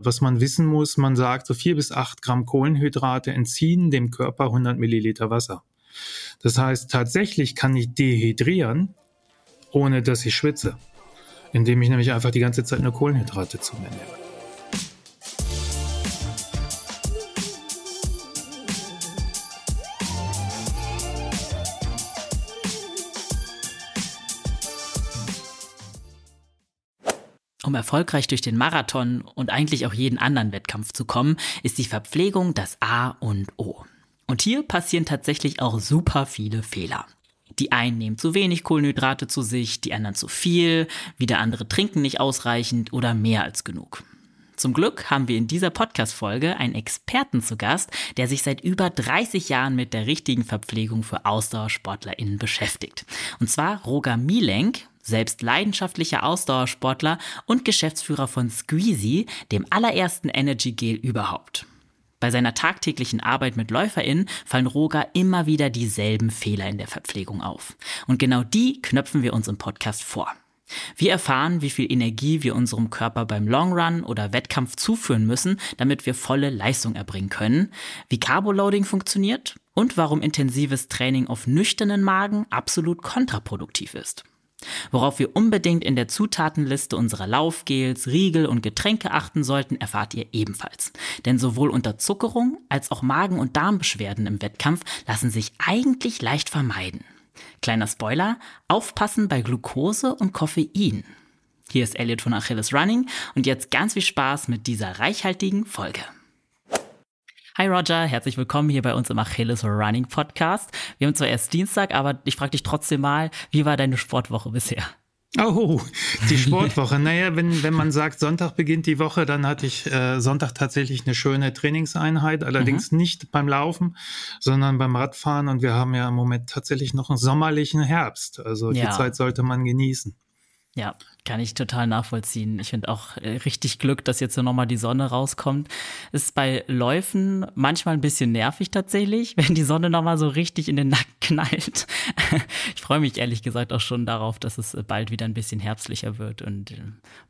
Was man wissen muss, man sagt, so vier bis acht Gramm Kohlenhydrate entziehen dem Körper 100 Milliliter Wasser. Das heißt, tatsächlich kann ich dehydrieren, ohne dass ich schwitze, indem ich nämlich einfach die ganze Zeit nur Kohlenhydrate zu mir nehme. Um erfolgreich durch den Marathon und eigentlich auch jeden anderen Wettkampf zu kommen, ist die Verpflegung das A und O. Und hier passieren tatsächlich auch super viele Fehler. Die einen nehmen zu wenig Kohlenhydrate zu sich, die anderen zu viel, wieder andere trinken nicht ausreichend oder mehr als genug. Zum Glück haben wir in dieser Podcast-Folge einen Experten zu Gast, der sich seit über 30 Jahren mit der richtigen Verpflegung für AusdauersportlerInnen beschäftigt. Und zwar Roger Mielenk, selbst leidenschaftlicher Ausdauersportler und Geschäftsführer von Squeezy, dem allerersten Energy Gel überhaupt. Bei seiner tagtäglichen Arbeit mit LäuferInnen fallen Roger immer wieder dieselben Fehler in der Verpflegung auf. Und genau die knöpfen wir uns im Podcast vor. Wir erfahren, wie viel Energie wir unserem Körper beim Long Run oder Wettkampf zuführen müssen, damit wir volle Leistung erbringen können, wie Carboloading funktioniert und warum intensives Training auf nüchternen Magen absolut kontraproduktiv ist. Worauf wir unbedingt in der Zutatenliste unserer Laufgels, Riegel und Getränke achten sollten, erfahrt ihr ebenfalls. Denn sowohl Unterzuckerung als auch Magen- und Darmbeschwerden im Wettkampf lassen sich eigentlich leicht vermeiden. Kleiner Spoiler, aufpassen bei Glucose und Koffein. Hier ist Elliot von Achilles Running und jetzt ganz viel Spaß mit dieser reichhaltigen Folge. Hi Roger, herzlich willkommen hier bei uns im Achilles Running Podcast. Wir haben zwar erst Dienstag, aber ich frage dich trotzdem mal, wie war deine Sportwoche bisher? Oh, die Sportwoche. naja, wenn, wenn man sagt, Sonntag beginnt die Woche, dann hatte ich äh, Sonntag tatsächlich eine schöne Trainingseinheit, allerdings mhm. nicht beim Laufen, sondern beim Radfahren. Und wir haben ja im Moment tatsächlich noch einen sommerlichen Herbst. Also die ja. Zeit sollte man genießen. Ja, kann ich total nachvollziehen. Ich finde auch äh, richtig Glück, dass jetzt nochmal die Sonne rauskommt. Ist bei Läufen manchmal ein bisschen nervig tatsächlich, wenn die Sonne nochmal so richtig in den Nacken knallt. ich freue mich ehrlich gesagt auch schon darauf, dass es bald wieder ein bisschen herbstlicher wird und äh,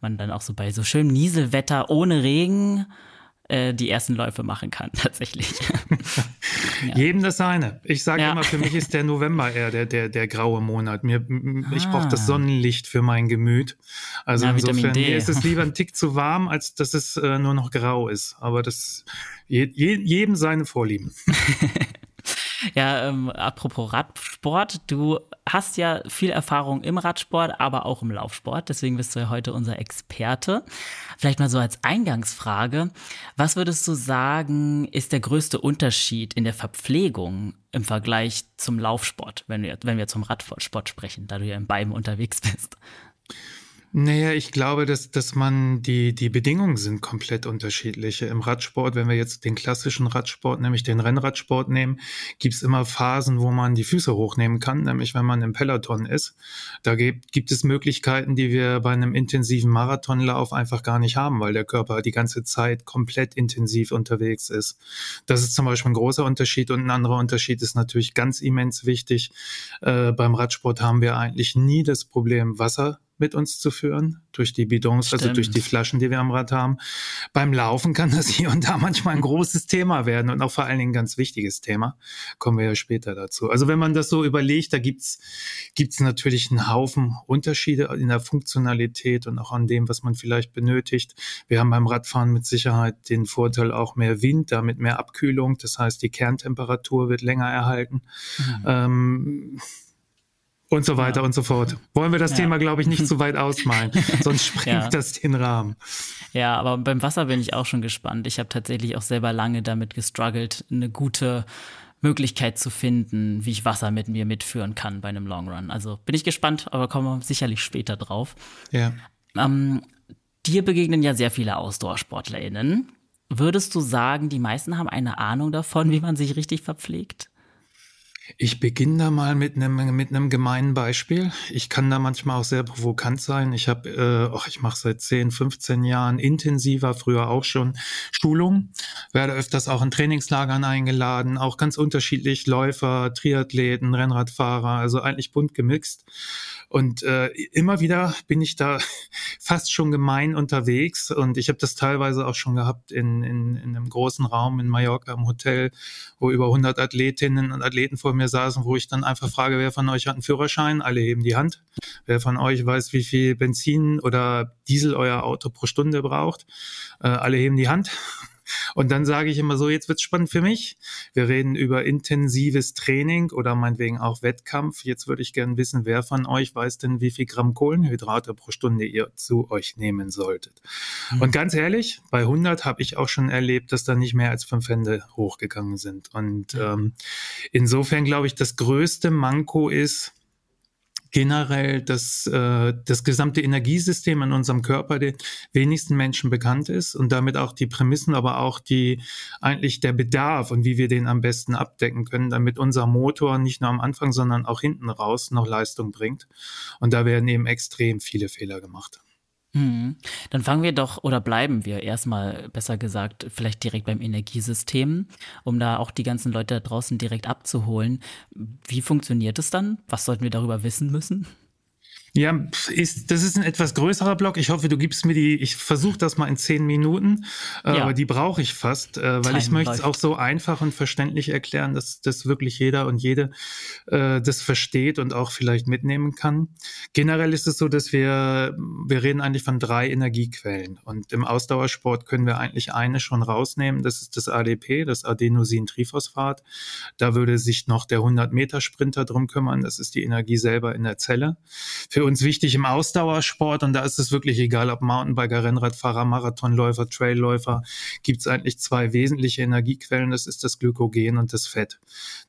man dann auch so bei so schönem Nieselwetter ohne Regen äh, die ersten Läufe machen kann, tatsächlich. Ja. Jedem das seine. Ich sage ja. immer, für mich ist der November eher der, der, der graue Monat. Mir, ah. Ich brauche das Sonnenlicht für mein Gemüt. Also ja, insofern mir ist es lieber ein Tick zu warm, als dass es äh, nur noch grau ist. Aber das je, je, jedem seine Vorlieben. Ja, ähm, apropos Radsport, du hast ja viel Erfahrung im Radsport, aber auch im Laufsport. Deswegen bist du ja heute unser Experte. Vielleicht mal so als Eingangsfrage. Was würdest du sagen, ist der größte Unterschied in der Verpflegung im Vergleich zum Laufsport, wenn wir, wenn wir zum Radsport sprechen, da du ja in beiden unterwegs bist? Naja, ich glaube, dass, dass man die, die Bedingungen sind komplett unterschiedliche. Im Radsport, wenn wir jetzt den klassischen Radsport, nämlich den Rennradsport nehmen, gibt's immer Phasen, wo man die Füße hochnehmen kann, nämlich wenn man im Peloton ist. Da gibt, gibt es Möglichkeiten, die wir bei einem intensiven Marathonlauf einfach gar nicht haben, weil der Körper die ganze Zeit komplett intensiv unterwegs ist. Das ist zum Beispiel ein großer Unterschied und ein anderer Unterschied ist natürlich ganz immens wichtig. Äh, beim Radsport haben wir eigentlich nie das Problem Wasser mit uns zu führen, durch die Bidons, Stimmt. also durch die Flaschen, die wir am Rad haben. Beim Laufen kann das hier und da manchmal ein großes Thema werden und auch vor allen Dingen ein ganz wichtiges Thema. Kommen wir ja später dazu. Also wenn man das so überlegt, da gibt's gibt's natürlich einen Haufen Unterschiede in der Funktionalität und auch an dem, was man vielleicht benötigt. Wir haben beim Radfahren mit Sicherheit den Vorteil auch mehr Wind, damit mehr Abkühlung. Das heißt, die Kerntemperatur wird länger erhalten. Mhm. Ähm, und so weiter ja. und so fort. Wollen wir das ja. Thema, glaube ich, nicht zu weit ausmalen, sonst sprengt ja. das den Rahmen. Ja, aber beim Wasser bin ich auch schon gespannt. Ich habe tatsächlich auch selber lange damit gestruggelt, eine gute Möglichkeit zu finden, wie ich Wasser mit mir mitführen kann bei einem Long Run. Also bin ich gespannt, aber kommen wir sicherlich später drauf. Ja. Ähm, dir begegnen ja sehr viele AusdauersportlerInnen. Würdest du sagen, die meisten haben eine Ahnung davon, wie man sich richtig verpflegt? Ich beginne da mal mit einem mit einem gemeinen Beispiel. Ich kann da manchmal auch sehr provokant sein. Ich habe, äh, och, ich mache seit 10, 15 Jahren intensiver, früher auch schon Schulung, werde öfters auch in Trainingslagern eingeladen, auch ganz unterschiedlich Läufer, Triathleten, Rennradfahrer, also eigentlich bunt gemixt. Und äh, immer wieder bin ich da fast schon gemein unterwegs. Und ich habe das teilweise auch schon gehabt in, in, in einem großen Raum in Mallorca im Hotel, wo über 100 Athletinnen und Athleten vor mir saßen, wo ich dann einfach frage, wer von euch hat einen Führerschein? Alle heben die Hand. Wer von euch weiß, wie viel Benzin oder Diesel euer Auto pro Stunde braucht? Äh, alle heben die Hand. Und dann sage ich immer so, jetzt wird's spannend für mich. Wir reden über intensives Training oder meinetwegen auch Wettkampf. Jetzt würde ich gerne wissen, wer von euch weiß denn, wie viel Gramm Kohlenhydrate pro Stunde ihr zu euch nehmen solltet. Mhm. Und ganz ehrlich, bei 100 habe ich auch schon erlebt, dass da nicht mehr als fünf Hände hochgegangen sind. Und ähm, insofern glaube ich, das größte Manko ist, generell das, äh, das gesamte Energiesystem in unserem Körper den wenigsten Menschen bekannt ist und damit auch die Prämissen, aber auch die eigentlich der Bedarf und wie wir den am besten abdecken können, damit unser Motor nicht nur am Anfang, sondern auch hinten raus noch Leistung bringt. Und da werden eben extrem viele Fehler gemacht. Mhm. Dann fangen wir doch oder bleiben wir erstmal, besser gesagt, vielleicht direkt beim Energiesystem, um da auch die ganzen Leute da draußen direkt abzuholen. Wie funktioniert es dann? Was sollten wir darüber wissen müssen? Ja, ist, das ist ein etwas größerer Block. Ich hoffe, du gibst mir die, ich versuche das mal in zehn Minuten, äh, ja. aber die brauche ich fast, äh, weil Time ich möchte es auch so einfach und verständlich erklären, dass das wirklich jeder und jede äh, das versteht und auch vielleicht mitnehmen kann. Generell ist es so, dass wir, wir reden eigentlich von drei Energiequellen und im Ausdauersport können wir eigentlich eine schon rausnehmen. Das ist das ADP, das Adenosintriphosphat. Da würde sich noch der 100 Meter Sprinter drum kümmern. Das ist die Energie selber in der Zelle. Für für uns wichtig im Ausdauersport und da ist es wirklich egal, ob Mountainbiker, Rennradfahrer, Marathonläufer, Trailläufer, gibt es eigentlich zwei wesentliche Energiequellen, das ist das Glykogen und das Fett.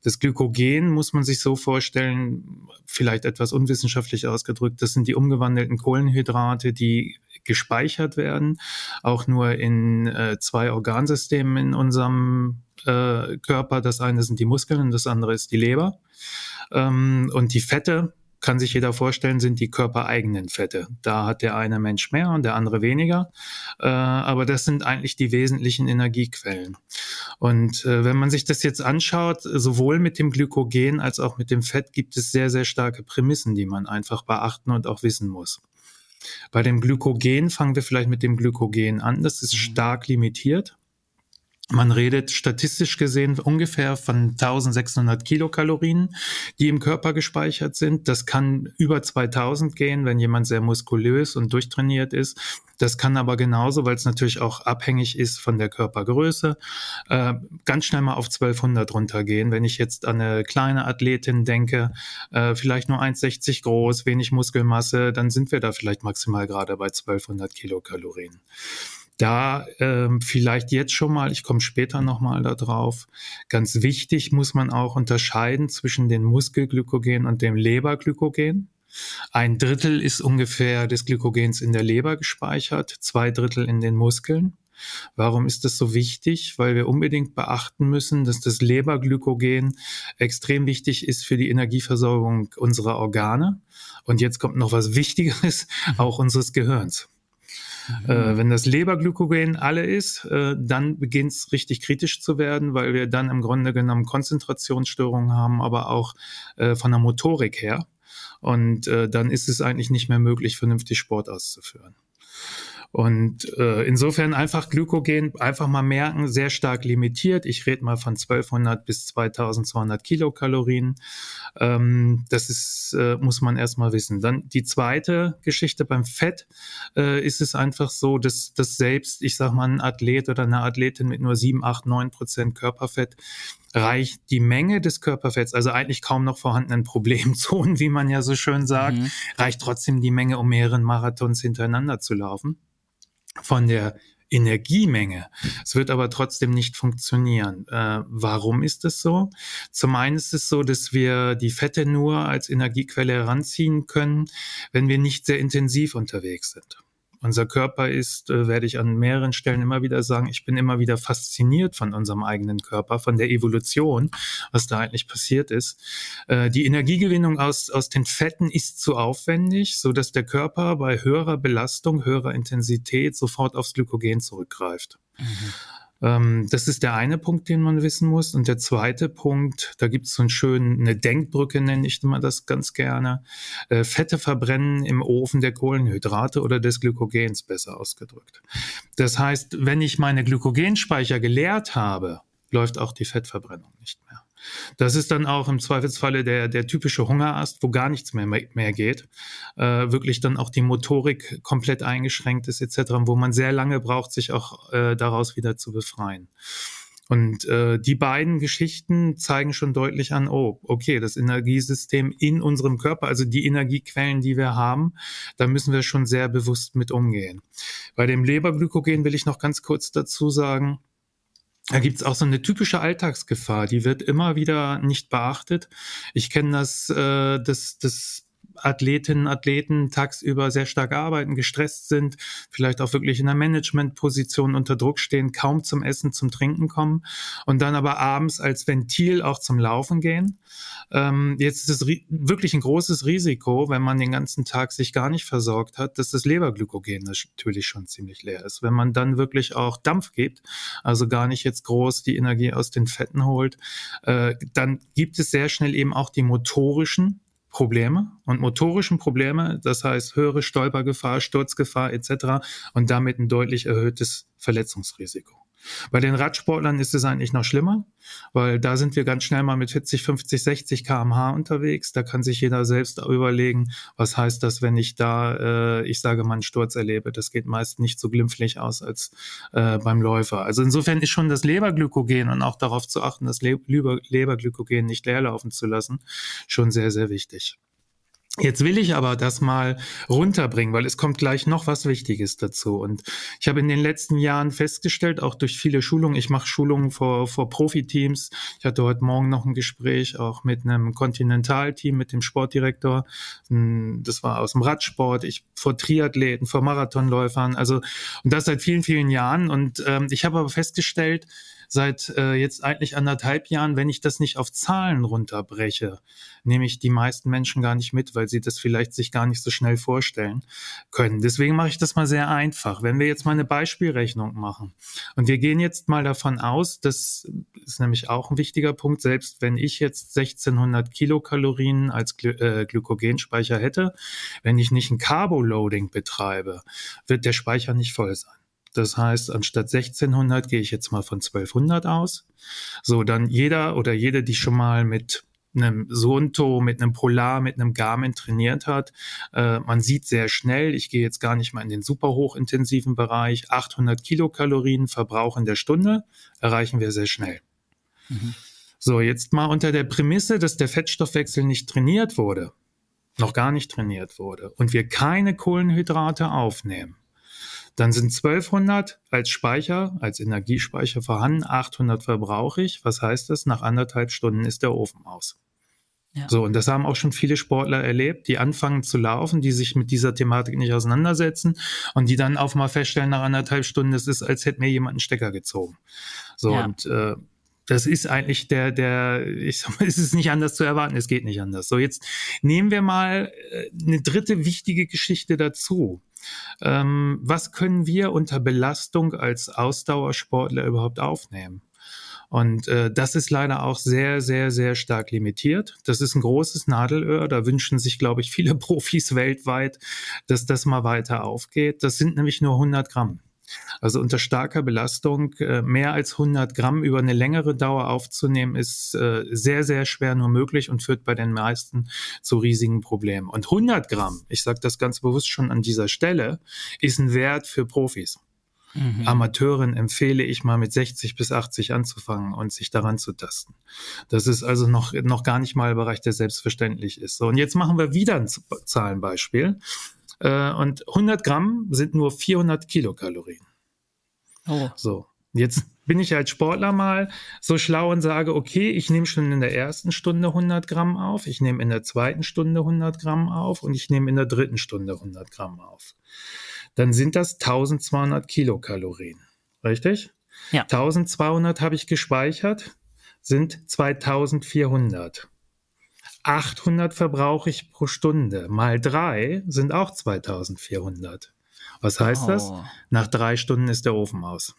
Das Glykogen muss man sich so vorstellen, vielleicht etwas unwissenschaftlich ausgedrückt, das sind die umgewandelten Kohlenhydrate, die gespeichert werden, auch nur in äh, zwei Organsystemen in unserem äh, Körper. Das eine sind die Muskeln und das andere ist die Leber. Ähm, und die Fette, kann sich jeder vorstellen, sind die körpereigenen Fette. Da hat der eine Mensch mehr und der andere weniger. Äh, aber das sind eigentlich die wesentlichen Energiequellen. Und äh, wenn man sich das jetzt anschaut, sowohl mit dem Glykogen als auch mit dem Fett gibt es sehr, sehr starke Prämissen, die man einfach beachten und auch wissen muss. Bei dem Glykogen fangen wir vielleicht mit dem Glykogen an. Das ist mhm. stark limitiert. Man redet statistisch gesehen ungefähr von 1600 Kilokalorien, die im Körper gespeichert sind. Das kann über 2000 gehen, wenn jemand sehr muskulös und durchtrainiert ist. Das kann aber genauso, weil es natürlich auch abhängig ist von der Körpergröße, äh, ganz schnell mal auf 1200 runtergehen. Wenn ich jetzt an eine kleine Athletin denke, äh, vielleicht nur 1,60 groß, wenig Muskelmasse, dann sind wir da vielleicht maximal gerade bei 1200 Kilokalorien. Da ähm, vielleicht jetzt schon mal, ich komme später nochmal darauf, ganz wichtig muss man auch unterscheiden zwischen dem Muskelglykogen und dem Leberglykogen. Ein Drittel ist ungefähr des Glykogens in der Leber gespeichert, zwei Drittel in den Muskeln. Warum ist das so wichtig? Weil wir unbedingt beachten müssen, dass das Leberglykogen extrem wichtig ist für die Energieversorgung unserer Organe. Und jetzt kommt noch was Wichtigeres, auch unseres Gehirns. Mhm. Äh, wenn das Leberglykogen alle ist, äh, dann beginnt es richtig kritisch zu werden, weil wir dann im Grunde genommen Konzentrationsstörungen haben, aber auch äh, von der Motorik her. Und äh, dann ist es eigentlich nicht mehr möglich, vernünftig Sport auszuführen. Und äh, insofern einfach Glykogen einfach mal merken, sehr stark limitiert. Ich rede mal von 1200 bis 2200 Kilokalorien. Ähm, das ist, äh, muss man erstmal wissen. Dann die zweite Geschichte beim Fett äh, ist es einfach so, dass, dass selbst, ich sag mal, ein Athlet oder eine Athletin mit nur 7, 8, 9 Prozent Körperfett reicht die Menge des Körperfetts, also eigentlich kaum noch vorhandenen Problemzonen, wie man ja so schön sagt, mhm. reicht trotzdem die Menge, um mehreren Marathons hintereinander zu laufen von der Energiemenge. Es wird aber trotzdem nicht funktionieren. Äh, warum ist das so? Zum einen ist es so, dass wir die Fette nur als Energiequelle heranziehen können, wenn wir nicht sehr intensiv unterwegs sind. Unser Körper ist, äh, werde ich an mehreren Stellen immer wieder sagen, ich bin immer wieder fasziniert von unserem eigenen Körper, von der Evolution, was da eigentlich passiert ist. Äh, die Energiegewinnung aus, aus den Fetten ist zu aufwendig, so dass der Körper bei höherer Belastung, höherer Intensität sofort aufs Glykogen zurückgreift. Mhm. Ähm, das ist der eine Punkt, den man wissen muss. Und der zweite Punkt, da gibt es so einen schönen, eine Denkbrücke nenne ich immer das ganz gerne. Äh, Fette verbrennen im Ofen der Kohlenhydrate oder des Glykogens, besser ausgedrückt. Das heißt, wenn ich meine Glykogenspeicher geleert habe, läuft auch die Fettverbrennung nicht mehr. Das ist dann auch im Zweifelsfalle der, der typische Hungerast, wo gar nichts mehr, mehr geht, äh, wirklich dann auch die Motorik komplett eingeschränkt ist etc., wo man sehr lange braucht, sich auch äh, daraus wieder zu befreien. Und äh, die beiden Geschichten zeigen schon deutlich an, oh, okay, das Energiesystem in unserem Körper, also die Energiequellen, die wir haben, da müssen wir schon sehr bewusst mit umgehen. Bei dem Leberglykogen will ich noch ganz kurz dazu sagen, da gibt's auch so eine typische Alltagsgefahr, die wird immer wieder nicht beachtet. Ich kenne das, äh, das, das Athletinnen, Athleten tagsüber sehr stark arbeiten, gestresst sind, vielleicht auch wirklich in einer Managementposition unter Druck stehen, kaum zum Essen, zum Trinken kommen und dann aber abends als Ventil auch zum Laufen gehen. Ähm, jetzt ist es wirklich ein großes Risiko, wenn man den ganzen Tag sich gar nicht versorgt hat, dass das Leberglykogen natürlich schon ziemlich leer ist. Wenn man dann wirklich auch Dampf gibt, also gar nicht jetzt groß die Energie aus den Fetten holt, äh, dann gibt es sehr schnell eben auch die motorischen Probleme und motorischen Probleme, das heißt höhere Stolpergefahr, Sturzgefahr etc. und damit ein deutlich erhöhtes Verletzungsrisiko. Bei den Radsportlern ist es eigentlich noch schlimmer, weil da sind wir ganz schnell mal mit 40, 50, 60 kmh unterwegs. Da kann sich jeder selbst überlegen, was heißt das, wenn ich da, äh, ich sage mal, einen Sturz erlebe. Das geht meist nicht so glimpflich aus als äh, beim Läufer. Also insofern ist schon das Leberglykogen und auch darauf zu achten, das Le Leberglykogen nicht leerlaufen zu lassen, schon sehr, sehr wichtig. Jetzt will ich aber das mal runterbringen, weil es kommt gleich noch was Wichtiges dazu. Und ich habe in den letzten Jahren festgestellt, auch durch viele Schulungen, ich mache Schulungen vor, vor Profiteams. Ich hatte heute Morgen noch ein Gespräch auch mit einem Kontinentalteam, mit dem Sportdirektor. Hm, das war aus dem Radsport, ich vor Triathleten, vor Marathonläufern. Also, und das seit vielen, vielen Jahren. Und ähm, ich habe aber festgestellt, seit äh, jetzt eigentlich anderthalb Jahren, wenn ich das nicht auf Zahlen runterbreche, nehme ich die meisten Menschen gar nicht mit, weil sie das vielleicht sich gar nicht so schnell vorstellen können. Deswegen mache ich das mal sehr einfach. Wenn wir jetzt mal eine Beispielrechnung machen und wir gehen jetzt mal davon aus, das ist nämlich auch ein wichtiger Punkt, selbst wenn ich jetzt 1600 Kilokalorien als Gly äh, Glykogenspeicher hätte, wenn ich nicht ein Carboloading betreibe, wird der Speicher nicht voll sein. Das heißt, anstatt 1600 gehe ich jetzt mal von 1200 aus. So, dann jeder oder jede, die schon mal mit einem Sonto, mit einem Polar, mit einem Garmin trainiert hat. Äh, man sieht sehr schnell, ich gehe jetzt gar nicht mal in den super hochintensiven Bereich, 800 Kilokalorien Verbrauch in der Stunde erreichen wir sehr schnell. Mhm. So, jetzt mal unter der Prämisse, dass der Fettstoffwechsel nicht trainiert wurde, noch gar nicht trainiert wurde und wir keine Kohlenhydrate aufnehmen, dann sind 1200 als Speicher, als Energiespeicher vorhanden, 800 verbrauche ich. Was heißt das? Nach anderthalb Stunden ist der Ofen aus. Ja. So, und das haben auch schon viele Sportler erlebt, die anfangen zu laufen, die sich mit dieser Thematik nicht auseinandersetzen und die dann auch mal feststellen nach anderthalb Stunden, das ist, als hätte mir jemand einen Stecker gezogen. So, ja. und äh, das ist eigentlich der, der, ich sag mal, es ist nicht anders zu erwarten, es geht nicht anders. So, jetzt nehmen wir mal äh, eine dritte wichtige Geschichte dazu. Ähm, was können wir unter Belastung als Ausdauersportler überhaupt aufnehmen? Und äh, das ist leider auch sehr, sehr, sehr stark limitiert. Das ist ein großes Nadelöhr. Da wünschen sich, glaube ich, viele Profis weltweit, dass das mal weiter aufgeht. Das sind nämlich nur 100 Gramm. Also unter starker Belastung äh, mehr als 100 Gramm über eine längere Dauer aufzunehmen, ist äh, sehr, sehr schwer nur möglich und führt bei den meisten zu riesigen Problemen. Und 100 Gramm, ich sage das ganz bewusst schon an dieser Stelle, ist ein Wert für Profis. Mhm. Amateuren empfehle ich mal mit 60 bis 80 anzufangen und sich daran zu tasten. Das ist also noch, noch gar nicht mal ein Bereich, der selbstverständlich ist. So, und jetzt machen wir wieder ein Zahlenbeispiel. Äh, und 100 Gramm sind nur 400 Kilokalorien. Oh. So, jetzt bin ich als Sportler mal so schlau und sage, okay, ich nehme schon in der ersten Stunde 100 Gramm auf, ich nehme in der zweiten Stunde 100 Gramm auf und ich nehme in der dritten Stunde 100 Gramm auf. dann sind das 1200 Kilokalorien. Richtig? Ja. 1200 habe ich gespeichert, sind 2400. 800 verbrauche ich pro Stunde. Mal drei sind auch 2400. Was heißt oh. das? Nach drei Stunden ist der Ofen aus.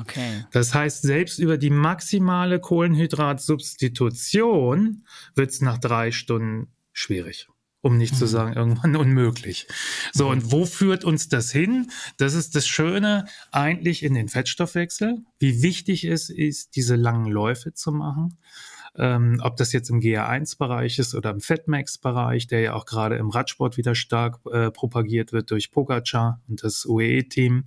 Okay. Das heißt, selbst über die maximale Kohlenhydratsubstitution wird es nach drei Stunden schwierig um nicht mhm. zu sagen irgendwann unmöglich. So, mhm. und wo führt uns das hin? Das ist das Schöne eigentlich in den Fettstoffwechsel. Wie wichtig es ist, diese langen Läufe zu machen. Ähm, ob das jetzt im GA1-Bereich ist oder im Fatmax-Bereich, der ja auch gerade im Radsport wieder stark äh, propagiert wird durch Pogacar und das UAE-Team.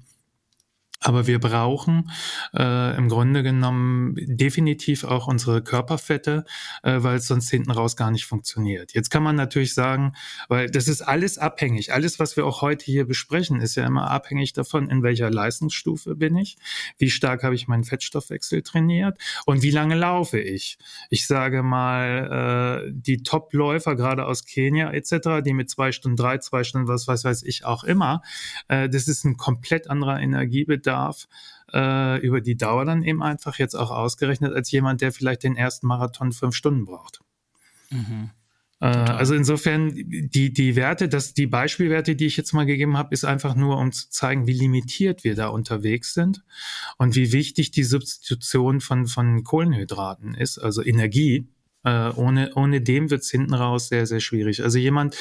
Aber wir brauchen äh, im Grunde genommen definitiv auch unsere Körperfette, äh, weil es sonst hinten raus gar nicht funktioniert. Jetzt kann man natürlich sagen, weil das ist alles abhängig. Alles, was wir auch heute hier besprechen, ist ja immer abhängig davon, in welcher Leistungsstufe bin ich, wie stark habe ich meinen Fettstoffwechsel trainiert und wie lange laufe ich. Ich sage mal, äh, die Top-Läufer, gerade aus Kenia etc., die mit zwei Stunden drei, zwei Stunden, was, was weiß ich auch immer, äh, das ist ein komplett anderer Energiebedarf Bedarf äh, über die Dauer dann eben einfach jetzt auch ausgerechnet als jemand, der vielleicht den ersten Marathon fünf Stunden braucht. Mhm. Äh, also insofern, die, die Werte, das, die Beispielwerte, die ich jetzt mal gegeben habe, ist einfach nur, um zu zeigen, wie limitiert wir da unterwegs sind und wie wichtig die Substitution von, von Kohlenhydraten ist, also Energie. Äh, ohne, ohne dem wird es hinten raus sehr, sehr schwierig. Also jemand,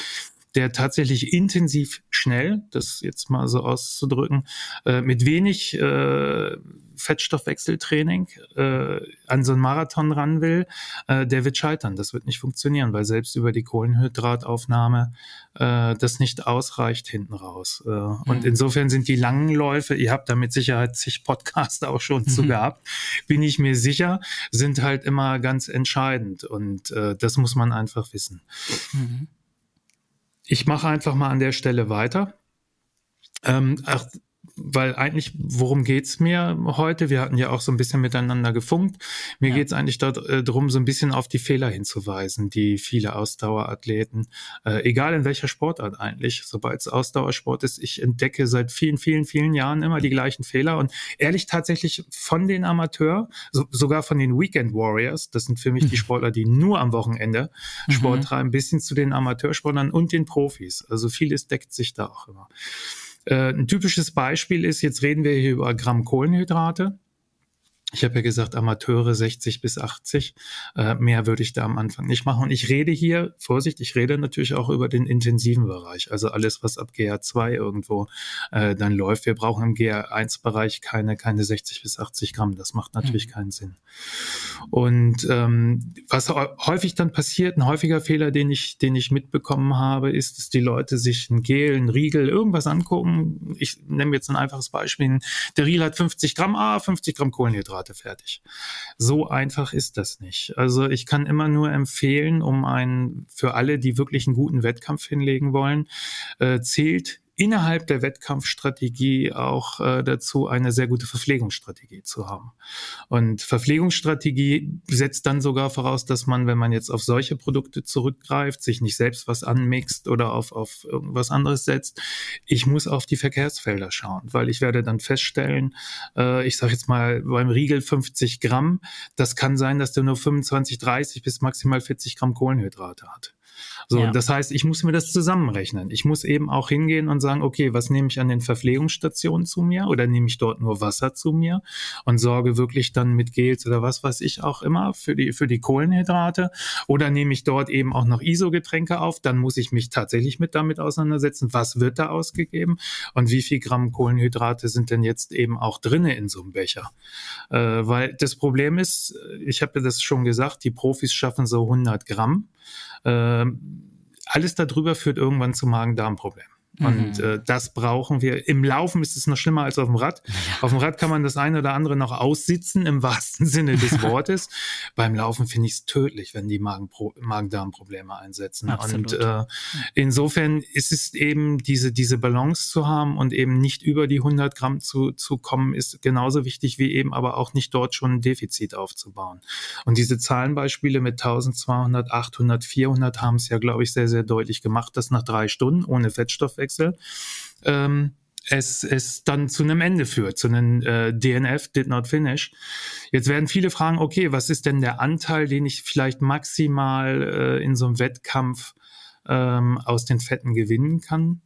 der tatsächlich intensiv schnell, das jetzt mal so auszudrücken, äh, mit wenig äh, Fettstoffwechseltraining äh, an so einen Marathon ran will, äh, der wird scheitern. Das wird nicht funktionieren, weil selbst über die Kohlenhydrataufnahme äh, das nicht ausreicht hinten raus. Äh, mhm. Und insofern sind die langen Läufe, ihr habt da mit Sicherheit sich Podcast auch schon mhm. zu gehabt, bin ich mir sicher, sind halt immer ganz entscheidend. Und äh, das muss man einfach wissen. Mhm ich mache einfach mal an der Stelle weiter. Ähm, ach, weil eigentlich, worum geht's mir heute? Wir hatten ja auch so ein bisschen miteinander gefunkt. Mir ja. geht's eigentlich darum, äh, so ein bisschen auf die Fehler hinzuweisen, die viele Ausdauerathleten, äh, egal in welcher Sportart eigentlich, sobald es Ausdauersport ist, ich entdecke seit vielen, vielen, vielen Jahren immer die gleichen Fehler und ehrlich tatsächlich von den Amateur, so, sogar von den Weekend Warriors, das sind für mich die mhm. Sportler, die nur am Wochenende mhm. Sport treiben, bis hin zu den Amateursportlern und den Profis. Also vieles deckt sich da auch immer. Äh, ein typisches Beispiel ist, jetzt reden wir hier über Gramm Kohlenhydrate. Ich habe ja gesagt, Amateure 60 bis 80. Äh, mehr würde ich da am Anfang nicht machen. Und ich rede hier, Vorsicht, ich rede natürlich auch über den intensiven Bereich. Also alles, was ab GR2 irgendwo äh, dann läuft. Wir brauchen im GR1-Bereich keine, keine 60 bis 80 Gramm. Das macht natürlich mhm. keinen Sinn. Und ähm, was häufig dann passiert, ein häufiger Fehler, den ich, den ich mitbekommen habe, ist, dass die Leute sich ein Gel, ein Riegel, irgendwas angucken. Ich nehme jetzt ein einfaches Beispiel. Der Riegel hat 50 Gramm, ah, 50 Gramm Kohlenhydrate. Karte fertig. So einfach ist das nicht. Also ich kann immer nur empfehlen, um einen, für alle, die wirklich einen guten Wettkampf hinlegen wollen, äh, zählt innerhalb der Wettkampfstrategie auch äh, dazu, eine sehr gute Verpflegungsstrategie zu haben. Und Verpflegungsstrategie setzt dann sogar voraus, dass man, wenn man jetzt auf solche Produkte zurückgreift, sich nicht selbst was anmixt oder auf, auf irgendwas anderes setzt. Ich muss auf die Verkehrsfelder schauen, weil ich werde dann feststellen, äh, ich sage jetzt mal beim Riegel 50 Gramm, das kann sein, dass der nur 25, 30 bis maximal 40 Gramm Kohlenhydrate hat. So, ja. das heißt, ich muss mir das zusammenrechnen. Ich muss eben auch hingehen und sagen, okay, was nehme ich an den Verpflegungsstationen zu mir oder nehme ich dort nur Wasser zu mir und sorge wirklich dann mit Gels oder was weiß ich auch immer für die, für die Kohlenhydrate oder nehme ich dort eben auch noch ISO-Getränke auf, dann muss ich mich tatsächlich mit damit auseinandersetzen, was wird da ausgegeben und wie viel Gramm Kohlenhydrate sind denn jetzt eben auch drinne in so einem Becher. Äh, weil das Problem ist, ich habe das schon gesagt, die Profis schaffen so 100 Gramm. Ähm, alles darüber führt irgendwann zu Magen-Darm-Problemen. Und mhm. äh, das brauchen wir. Im Laufen ist es noch schlimmer als auf dem Rad. Ja. Auf dem Rad kann man das eine oder andere noch aussitzen, im wahrsten Sinne des Wortes. Beim Laufen finde ich es tödlich, wenn die Magen-Darm-Probleme einsetzen. Absolut. Und äh, insofern ist es eben diese, diese Balance zu haben und eben nicht über die 100 Gramm zu, zu kommen, ist genauso wichtig wie eben aber auch nicht dort schon ein Defizit aufzubauen. Und diese Zahlenbeispiele mit 1200, 800, 400 haben es ja, glaube ich, sehr, sehr deutlich gemacht, dass nach drei Stunden ohne Fettstoffwechsel ähm, es, es dann zu einem Ende führt, zu einem äh, DNF, did not finish. Jetzt werden viele fragen, okay, was ist denn der Anteil, den ich vielleicht maximal äh, in so einem Wettkampf ähm, aus den Fetten gewinnen kann?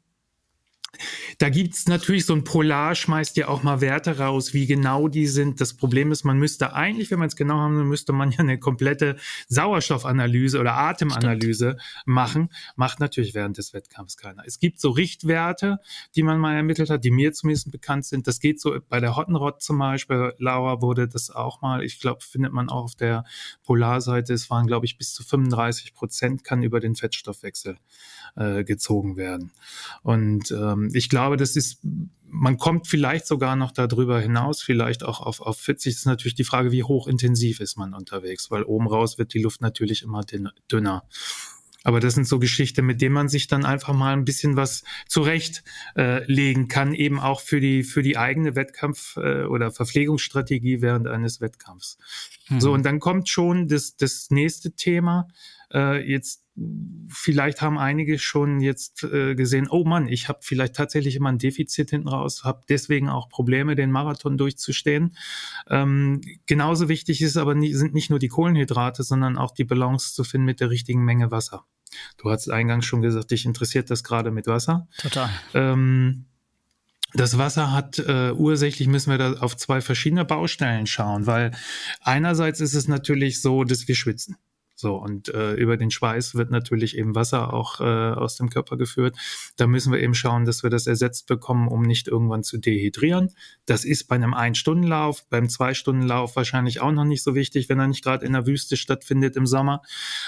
Da gibt's natürlich so ein Polar, schmeißt ja auch mal Werte raus, wie genau die sind. Das Problem ist, man müsste eigentlich, wenn man es genau haben will, müsste man ja eine komplette Sauerstoffanalyse oder Atemanalyse Stimmt. machen. Macht natürlich während des Wettkampfs keiner. Es gibt so Richtwerte, die man mal ermittelt hat, die mir zumindest bekannt sind. Das geht so bei der Hottenrott zum Beispiel. Laura wurde das auch mal, ich glaube, findet man auch auf der Polarseite. Es waren, glaube ich, bis zu 35 Prozent kann über den Fettstoffwechsel äh, gezogen werden. Und ähm, ich glaube, das ist, man kommt vielleicht sogar noch darüber hinaus, vielleicht auch auf, auf 40. Das ist natürlich die Frage, wie hochintensiv ist man unterwegs, weil oben raus wird die Luft natürlich immer dünner. Aber das sind so Geschichten, mit denen man sich dann einfach mal ein bisschen was zurechtlegen äh, kann, eben auch für die, für die eigene Wettkampf- äh, oder Verpflegungsstrategie während eines Wettkampfs. Mhm. So, und dann kommt schon das, das nächste Thema. Äh, jetzt vielleicht haben einige schon jetzt äh, gesehen, oh Mann, ich habe vielleicht tatsächlich immer ein Defizit hinten raus, habe deswegen auch Probleme, den Marathon durchzustehen. Ähm, genauso wichtig ist aber nie, sind nicht nur die Kohlenhydrate, sondern auch die Balance zu finden mit der richtigen Menge Wasser. Du hast eingangs schon gesagt, dich interessiert das gerade mit Wasser. Total. Ähm, das Wasser hat äh, ursächlich müssen wir da auf zwei verschiedene Baustellen schauen, weil einerseits ist es natürlich so, dass wir schwitzen. So, und äh, über den Schweiß wird natürlich eben Wasser auch äh, aus dem Körper geführt. Da müssen wir eben schauen, dass wir das ersetzt bekommen, um nicht irgendwann zu dehydrieren. Das ist bei einem Ein-Stunden-Lauf, beim Zwei-Stunden-Lauf wahrscheinlich auch noch nicht so wichtig, wenn er nicht gerade in der Wüste stattfindet im Sommer.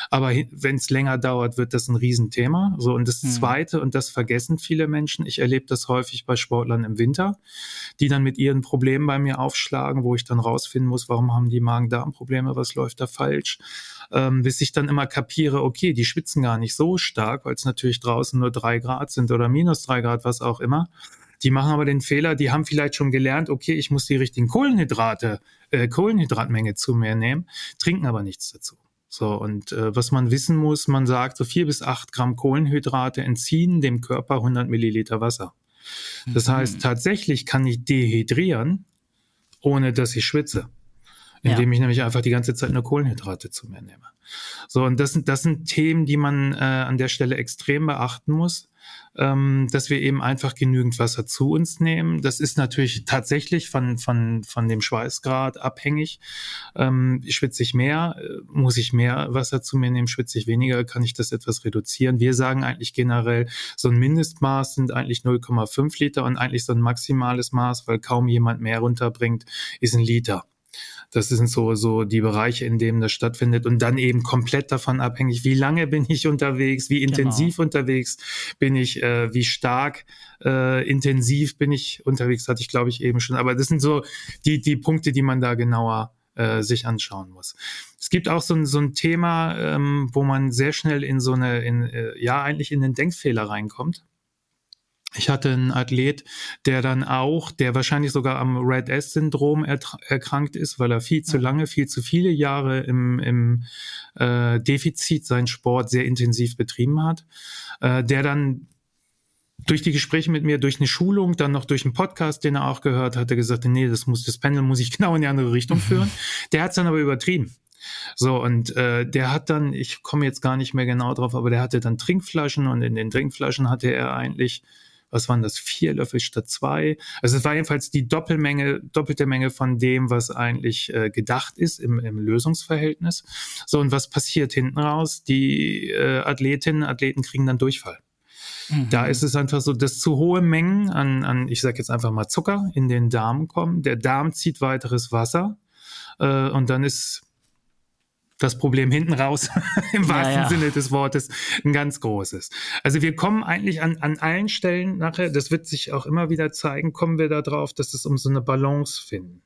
Aber wenn es länger dauert, wird das ein Riesenthema. So, und das mhm. Zweite, und das vergessen viele Menschen, ich erlebe das häufig bei Sportlern im Winter, die dann mit ihren Problemen bei mir aufschlagen, wo ich dann rausfinden muss, warum haben die Magen-Darm-Probleme, was läuft da falsch ähm, bis ich dann immer kapiere, okay, die schwitzen gar nicht so stark, weil es natürlich draußen nur drei Grad sind oder minus drei Grad, was auch immer. Die machen aber den Fehler, die haben vielleicht schon gelernt, okay, ich muss die richtigen Kohlenhydrate, äh, Kohlenhydratmenge zu mir nehmen, trinken aber nichts dazu. So, und äh, was man wissen muss, man sagt, so vier bis acht Gramm Kohlenhydrate entziehen dem Körper 100 Milliliter Wasser. Das mhm. heißt, tatsächlich kann ich dehydrieren, ohne dass ich schwitze indem ja. ich nämlich einfach die ganze Zeit nur Kohlenhydrate zu mir nehme. So, und das sind, das sind Themen, die man äh, an der Stelle extrem beachten muss, ähm, dass wir eben einfach genügend Wasser zu uns nehmen. Das ist natürlich tatsächlich von, von, von dem Schweißgrad abhängig. Ähm, schwitze ich mehr, äh, muss ich mehr Wasser zu mir nehmen, schwitze ich weniger, kann ich das etwas reduzieren. Wir sagen eigentlich generell, so ein Mindestmaß sind eigentlich 0,5 Liter und eigentlich so ein maximales Maß, weil kaum jemand mehr runterbringt, ist ein Liter. Das sind so, so die Bereiche, in denen das stattfindet und dann eben komplett davon abhängig, wie lange bin ich unterwegs, wie intensiv genau. unterwegs bin ich, äh, wie stark äh, intensiv bin ich unterwegs, hatte ich glaube ich eben schon. Aber das sind so die, die Punkte, die man da genauer äh, sich anschauen muss. Es gibt auch so ein, so ein Thema, ähm, wo man sehr schnell in so eine, in, äh, ja, eigentlich in den Denkfehler reinkommt. Ich hatte einen Athlet, der dann auch, der wahrscheinlich sogar am Red S-Syndrom erkrankt ist, weil er viel zu lange, viel zu viele Jahre im, im äh, Defizit seinen Sport sehr intensiv betrieben hat, äh, der dann durch die Gespräche mit mir, durch eine Schulung, dann noch durch einen Podcast, den er auch gehört hatte, gesagt, nee, das muss, das Pendel muss ich genau in die andere Richtung mhm. führen. Der hat es dann aber übertrieben. So, und äh, der hat dann, ich komme jetzt gar nicht mehr genau drauf, aber der hatte dann Trinkflaschen und in den Trinkflaschen hatte er eigentlich was waren das, vier Löffel statt zwei. Also es war jedenfalls die Doppelmenge, doppelte Menge von dem, was eigentlich äh, gedacht ist im, im Lösungsverhältnis. So, und was passiert hinten raus? Die äh, Athletinnen, Athleten kriegen dann Durchfall. Da mhm. ist es einfach so, dass zu hohe Mengen an, an ich sage jetzt einfach mal Zucker in den Darm kommen. Der Darm zieht weiteres Wasser äh, und dann ist das Problem hinten raus, im wahrsten ja, ja. Sinne des Wortes, ein ganz großes. Also wir kommen eigentlich an, an allen Stellen nachher, das wird sich auch immer wieder zeigen, kommen wir da drauf, dass es um so eine Balance finden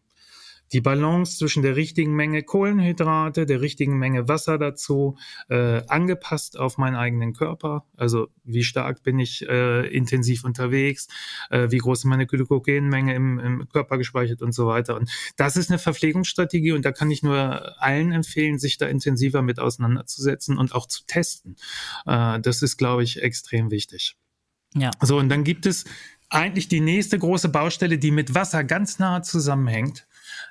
die Balance zwischen der richtigen Menge Kohlenhydrate, der richtigen Menge Wasser dazu, äh, angepasst auf meinen eigenen Körper. Also wie stark bin ich äh, intensiv unterwegs, äh, wie groß ist meine Glykogenmenge im, im Körper gespeichert und so weiter. Und das ist eine Verpflegungsstrategie und da kann ich nur allen empfehlen, sich da intensiver mit auseinanderzusetzen und auch zu testen. Äh, das ist, glaube ich, extrem wichtig. Ja. So, und dann gibt es eigentlich die nächste große Baustelle, die mit Wasser ganz nah zusammenhängt,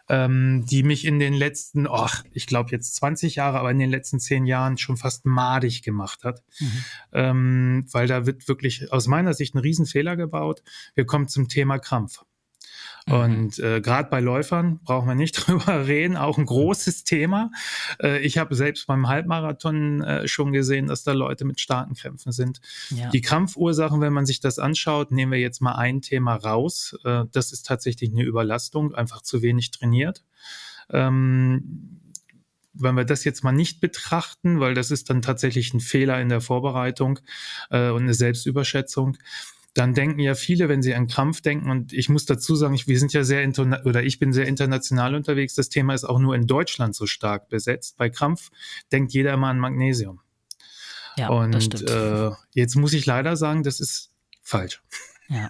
ähm, die mich in den letzten, oh, ich glaube jetzt 20 Jahre, aber in den letzten 10 Jahren schon fast madig gemacht hat. Mhm. Ähm, weil da wird wirklich aus meiner Sicht ein Riesenfehler gebaut. Wir kommen zum Thema Krampf. Mhm. Und äh, gerade bei Läufern brauchen wir nicht drüber reden, auch ein großes Thema. Äh, ich habe selbst beim Halbmarathon äh, schon gesehen, dass da Leute mit starken Krämpfen sind. Ja. Die Krampfursachen, wenn man sich das anschaut, nehmen wir jetzt mal ein Thema raus. Äh, das ist tatsächlich eine Überlastung, einfach zu wenig trainiert. Ähm, wenn wir das jetzt mal nicht betrachten, weil das ist dann tatsächlich ein Fehler in der Vorbereitung äh, und eine Selbstüberschätzung, dann denken ja viele, wenn sie an Krampf denken, und ich muss dazu sagen, ich, wir sind ja sehr oder ich bin sehr international unterwegs. Das Thema ist auch nur in Deutschland so stark besetzt. Bei Krampf denkt jeder immer an Magnesium. Ja, und. Äh, jetzt muss ich leider sagen, das ist falsch. Ja.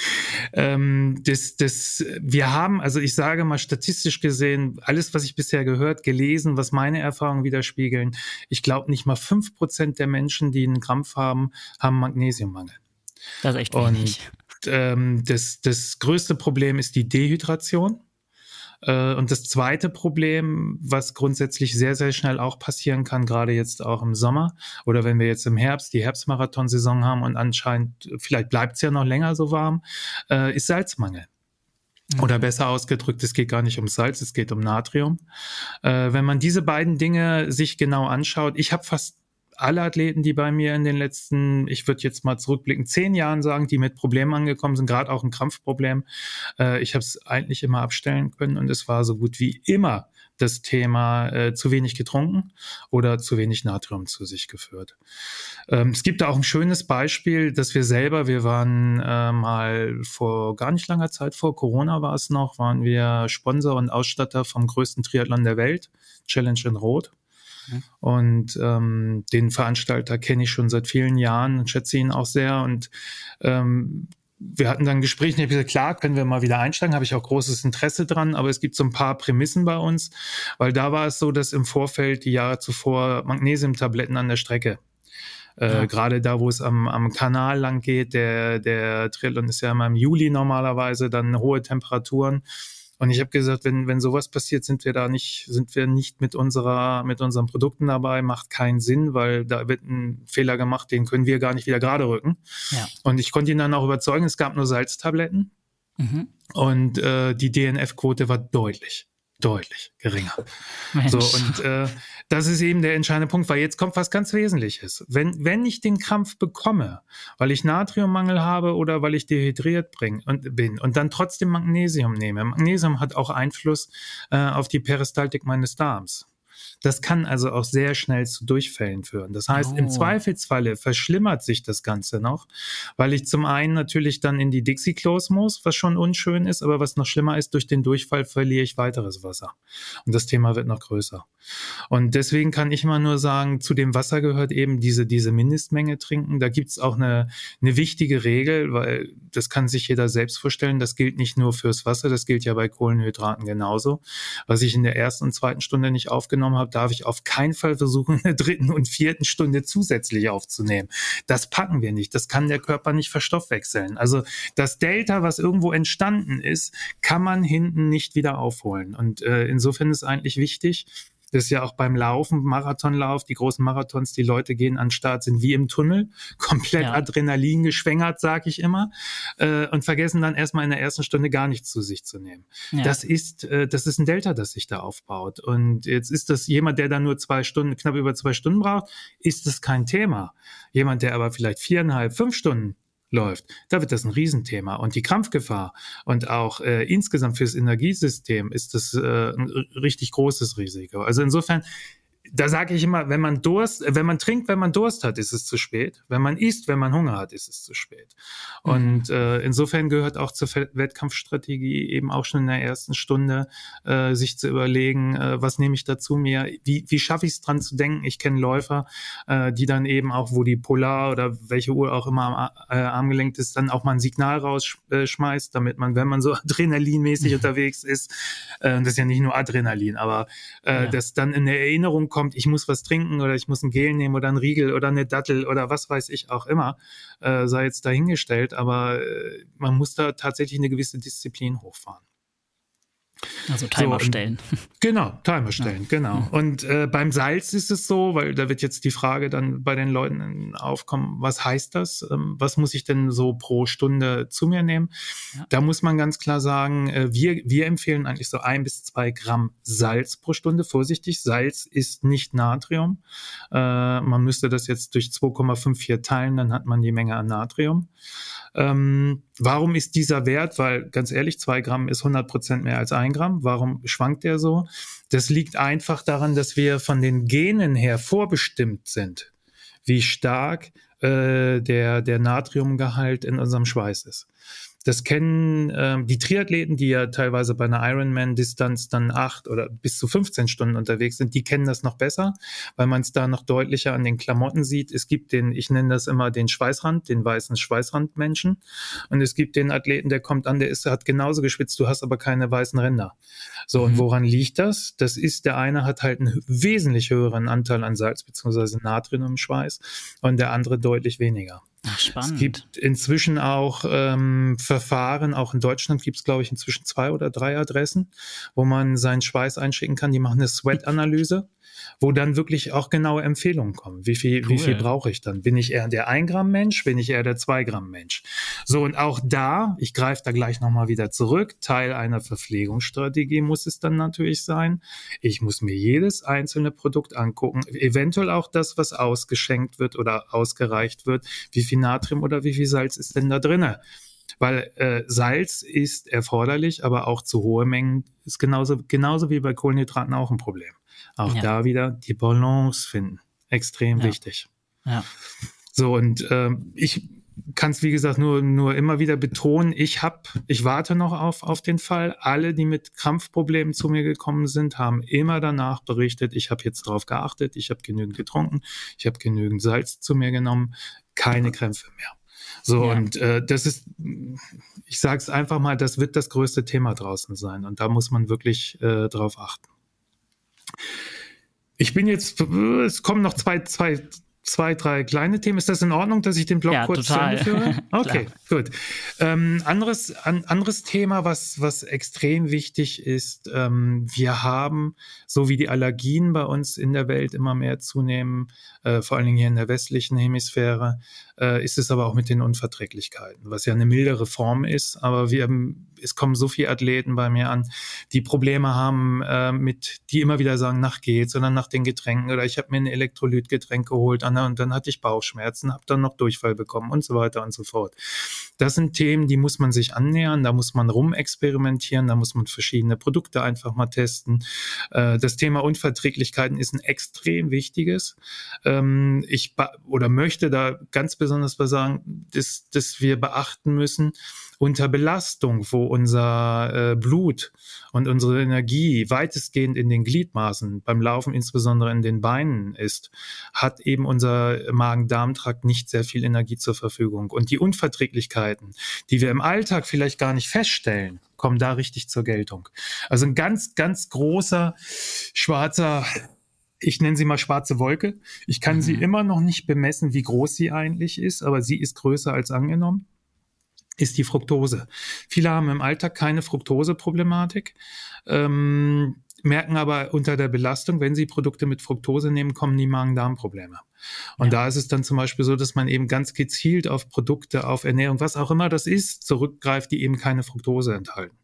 ähm, das, das, wir haben, also ich sage mal statistisch gesehen, alles, was ich bisher gehört, gelesen, was meine Erfahrungen widerspiegeln, ich glaube nicht mal fünf Prozent der Menschen, die einen Krampf haben, haben Magnesiummangel. Das ist echt wenig. Und ähm, das, das größte Problem ist die Dehydration. Äh, und das zweite Problem, was grundsätzlich sehr, sehr schnell auch passieren kann, gerade jetzt auch im Sommer oder wenn wir jetzt im Herbst die Herbstmarathonsaison haben und anscheinend, vielleicht bleibt es ja noch länger so warm, äh, ist Salzmangel. Mhm. Oder besser ausgedrückt, es geht gar nicht um Salz, es geht um Natrium. Äh, wenn man diese beiden Dinge sich genau anschaut, ich habe fast alle Athleten, die bei mir in den letzten, ich würde jetzt mal zurückblicken, zehn Jahren sagen, die mit Problemen angekommen sind, gerade auch ein Krampfproblem. Äh, ich habe es eigentlich immer abstellen können und es war so gut wie immer das Thema äh, zu wenig getrunken oder zu wenig Natrium zu sich geführt. Ähm, es gibt da auch ein schönes Beispiel, dass wir selber, wir waren äh, mal vor gar nicht langer Zeit, vor Corona war es noch, waren wir Sponsor und Ausstatter vom größten Triathlon der Welt, Challenge in Rot. Mhm. Und ähm, den Veranstalter kenne ich schon seit vielen Jahren und schätze ihn auch sehr. Und ähm, wir hatten dann ein Gespräch und ich habe gesagt, klar, können wir mal wieder einsteigen, habe ich auch großes Interesse dran, aber es gibt so ein paar Prämissen bei uns, weil da war es so, dass im Vorfeld die Jahre zuvor Magnesiumtabletten an der Strecke äh, ja. Gerade da, wo es am, am Kanal lang geht, der, der Triathlon ist ja immer im Juli normalerweise, dann hohe Temperaturen. Und ich habe gesagt, wenn, wenn sowas passiert, sind wir da nicht, sind wir nicht mit unserer, mit unseren Produkten dabei, macht keinen Sinn, weil da wird ein Fehler gemacht, den können wir gar nicht wieder gerade rücken. Ja. Und ich konnte ihn dann auch überzeugen, es gab nur Salztabletten. Mhm. Und äh, die DNF-Quote war deutlich deutlich geringer. Mensch. So, und äh, das ist eben der entscheidende Punkt, weil jetzt kommt was ganz Wesentliches. Wenn, wenn ich den Krampf bekomme, weil ich Natriummangel habe oder weil ich dehydriert bring und, bin und dann trotzdem Magnesium nehme, Magnesium hat auch Einfluss äh, auf die Peristaltik meines Darms. Das kann also auch sehr schnell zu Durchfällen führen. Das heißt, oh. im Zweifelsfalle verschlimmert sich das Ganze noch, weil ich zum einen natürlich dann in die Dixie-Klos muss, was schon unschön ist, aber was noch schlimmer ist, durch den Durchfall verliere ich weiteres Wasser. Und das Thema wird noch größer. Und deswegen kann ich immer nur sagen, zu dem Wasser gehört eben diese, diese Mindestmenge trinken. Da gibt's auch eine, eine wichtige Regel, weil das kann sich jeder selbst vorstellen. Das gilt nicht nur fürs Wasser, das gilt ja bei Kohlenhydraten genauso. Was ich in der ersten und zweiten Stunde nicht aufgenommen habe, darf ich auf keinen Fall versuchen, in der dritten und vierten Stunde zusätzlich aufzunehmen. Das packen wir nicht. Das kann der Körper nicht verstoffwechseln. Also das Delta, was irgendwo entstanden ist, kann man hinten nicht wieder aufholen. Und äh, insofern ist eigentlich wichtig, das ist ja auch beim Laufen, Marathonlauf, die großen Marathons, die Leute gehen an den Start, sind wie im Tunnel, komplett ja. Adrenalin geschwängert, sag ich immer, äh, und vergessen dann erstmal in der ersten Stunde gar nichts zu sich zu nehmen. Ja. Das ist, äh, das ist ein Delta, das sich da aufbaut. Und jetzt ist das jemand, der dann nur zwei Stunden, knapp über zwei Stunden braucht, ist das kein Thema. Jemand, der aber vielleicht viereinhalb, fünf Stunden läuft, da wird das ein Riesenthema. Und die Krampfgefahr und auch äh, insgesamt fürs Energiesystem ist das äh, ein richtig großes Risiko. Also insofern da sage ich immer, wenn man Durst, wenn man trinkt, wenn man Durst hat, ist es zu spät. Wenn man isst, wenn man Hunger hat, ist es zu spät. Mhm. Und äh, insofern gehört auch zur Wettkampfstrategie eben auch schon in der ersten Stunde äh, sich zu überlegen, äh, was nehme ich dazu mir, wie, wie schaffe ich es dran zu denken. Ich kenne Läufer, äh, die dann eben auch, wo die Polar oder welche Uhr auch immer am äh, Arm gelenkt ist, dann auch mal ein Signal rausschmeißt, damit man, wenn man so adrenalinmäßig mhm. unterwegs ist, äh, das ist ja nicht nur Adrenalin, aber äh, ja. das dann in Erinnerung kommt, kommt, ich muss was trinken oder ich muss ein Gel nehmen oder ein Riegel oder eine Dattel oder was weiß ich auch immer, äh, sei jetzt dahingestellt, aber äh, man muss da tatsächlich eine gewisse Disziplin hochfahren. Also Timer so, stellen. Genau, Timer stellen, ja. genau. Hm. Und äh, beim Salz ist es so, weil da wird jetzt die Frage dann bei den Leuten aufkommen, was heißt das? Ähm, was muss ich denn so pro Stunde zu mir nehmen? Ja. Da muss man ganz klar sagen, äh, wir, wir empfehlen eigentlich so ein bis zwei Gramm Salz pro Stunde. Vorsichtig, Salz ist nicht Natrium. Äh, man müsste das jetzt durch 2,54 teilen, dann hat man die Menge an Natrium. Ähm, warum ist dieser Wert, weil ganz ehrlich, zwei Gramm ist 100 Prozent mehr als ein Gramm, warum schwankt der so? Das liegt einfach daran, dass wir von den Genen her vorbestimmt sind, wie stark äh, der, der Natriumgehalt in unserem Schweiß ist. Das kennen ähm, die Triathleten, die ja teilweise bei einer Ironman-Distanz dann acht oder bis zu 15 Stunden unterwegs sind, die kennen das noch besser, weil man es da noch deutlicher an den Klamotten sieht. Es gibt den, ich nenne das immer den Schweißrand, den weißen Schweißrandmenschen. Und es gibt den Athleten, der kommt an, der ist, hat genauso geschwitzt, du hast aber keine weißen Ränder. So, mhm. und woran liegt das? Das ist, der eine hat halt einen wesentlich höheren Anteil an Salz bzw. Natrium im Schweiß und der andere deutlich weniger. Ach, spannend. Es gibt inzwischen auch ähm, Verfahren, auch in Deutschland gibt es, glaube ich, inzwischen zwei oder drei Adressen, wo man seinen Schweiß einschicken kann. Die machen eine Sweat-Analyse wo dann wirklich auch genaue Empfehlungen kommen. Wie viel, cool. wie viel brauche ich dann? Bin ich eher der 1 Gramm Mensch? Bin ich eher der 2 Gramm Mensch? So, und auch da, ich greife da gleich nochmal wieder zurück, Teil einer Verpflegungsstrategie muss es dann natürlich sein. Ich muss mir jedes einzelne Produkt angucken, eventuell auch das, was ausgeschenkt wird oder ausgereicht wird. Wie viel Natrium oder wie viel Salz ist denn da drinne? weil äh, Salz ist erforderlich, aber auch zu hohe Mengen ist genauso, genauso wie bei Kohlenhydraten auch ein Problem. Auch ja. da wieder die Balance finden. Extrem ja. wichtig. Ja. So, und ähm, ich kann es, wie gesagt, nur, nur immer wieder betonen, ich habe, ich warte noch auf, auf den Fall. Alle, die mit Krampfproblemen zu mir gekommen sind, haben immer danach berichtet, ich habe jetzt darauf geachtet, ich habe genügend getrunken, ich habe genügend Salz zu mir genommen, keine Krämpfe mehr. So, ja. und äh, das ist, ich sage es einfach mal, das wird das größte Thema draußen sein. Und da muss man wirklich äh, drauf achten. Ich bin jetzt, es kommen noch zwei, zwei, zwei, drei kleine Themen. Ist das in Ordnung, dass ich den Blog ja, kurz total. zu Ende führe? Okay, gut. Ähm, anderes, an, anderes Thema, was, was extrem wichtig ist, ähm, wir haben, so wie die Allergien bei uns in der Welt immer mehr zunehmen, äh, vor allen Dingen hier in der westlichen Hemisphäre, äh, ist es aber auch mit den Unverträglichkeiten, was ja eine mildere Form ist. Aber wir, es kommen so viele Athleten bei mir an, die Probleme haben äh, mit, die immer wieder sagen, nach geht's, sondern nach den Getränken oder ich habe mir ein Elektrolytgetränk geholt und dann hatte ich Bauchschmerzen, habe dann noch Durchfall bekommen und so weiter und so fort. Das sind Themen, die muss man sich annähern, da muss man rumexperimentieren, da muss man verschiedene Produkte einfach mal testen. Äh, das Thema Unverträglichkeiten ist ein extrem wichtiges. Ähm, ich oder möchte da ganz besonders was sagen, dass, dass wir beachten müssen, unter Belastung, wo unser äh, Blut und unsere Energie weitestgehend in den Gliedmaßen, beim Laufen insbesondere in den Beinen ist, hat eben unser Magen-Darm-Trakt nicht sehr viel Energie zur Verfügung. Und die Unverträglichkeiten, die wir im Alltag vielleicht gar nicht feststellen, kommen da richtig zur Geltung. Also ein ganz, ganz großer schwarzer ich nenne sie mal schwarze Wolke. Ich kann mhm. sie immer noch nicht bemessen, wie groß sie eigentlich ist, aber sie ist größer als angenommen ist die Fructose. Viele haben im Alltag keine Fructose-Problematik, ähm, merken aber unter der Belastung, wenn sie Produkte mit Fructose nehmen, kommen die Magen-Darm-Probleme. Und ja. da ist es dann zum Beispiel so, dass man eben ganz gezielt auf Produkte, auf Ernährung, was auch immer das ist, zurückgreift, die eben keine Fructose enthalten.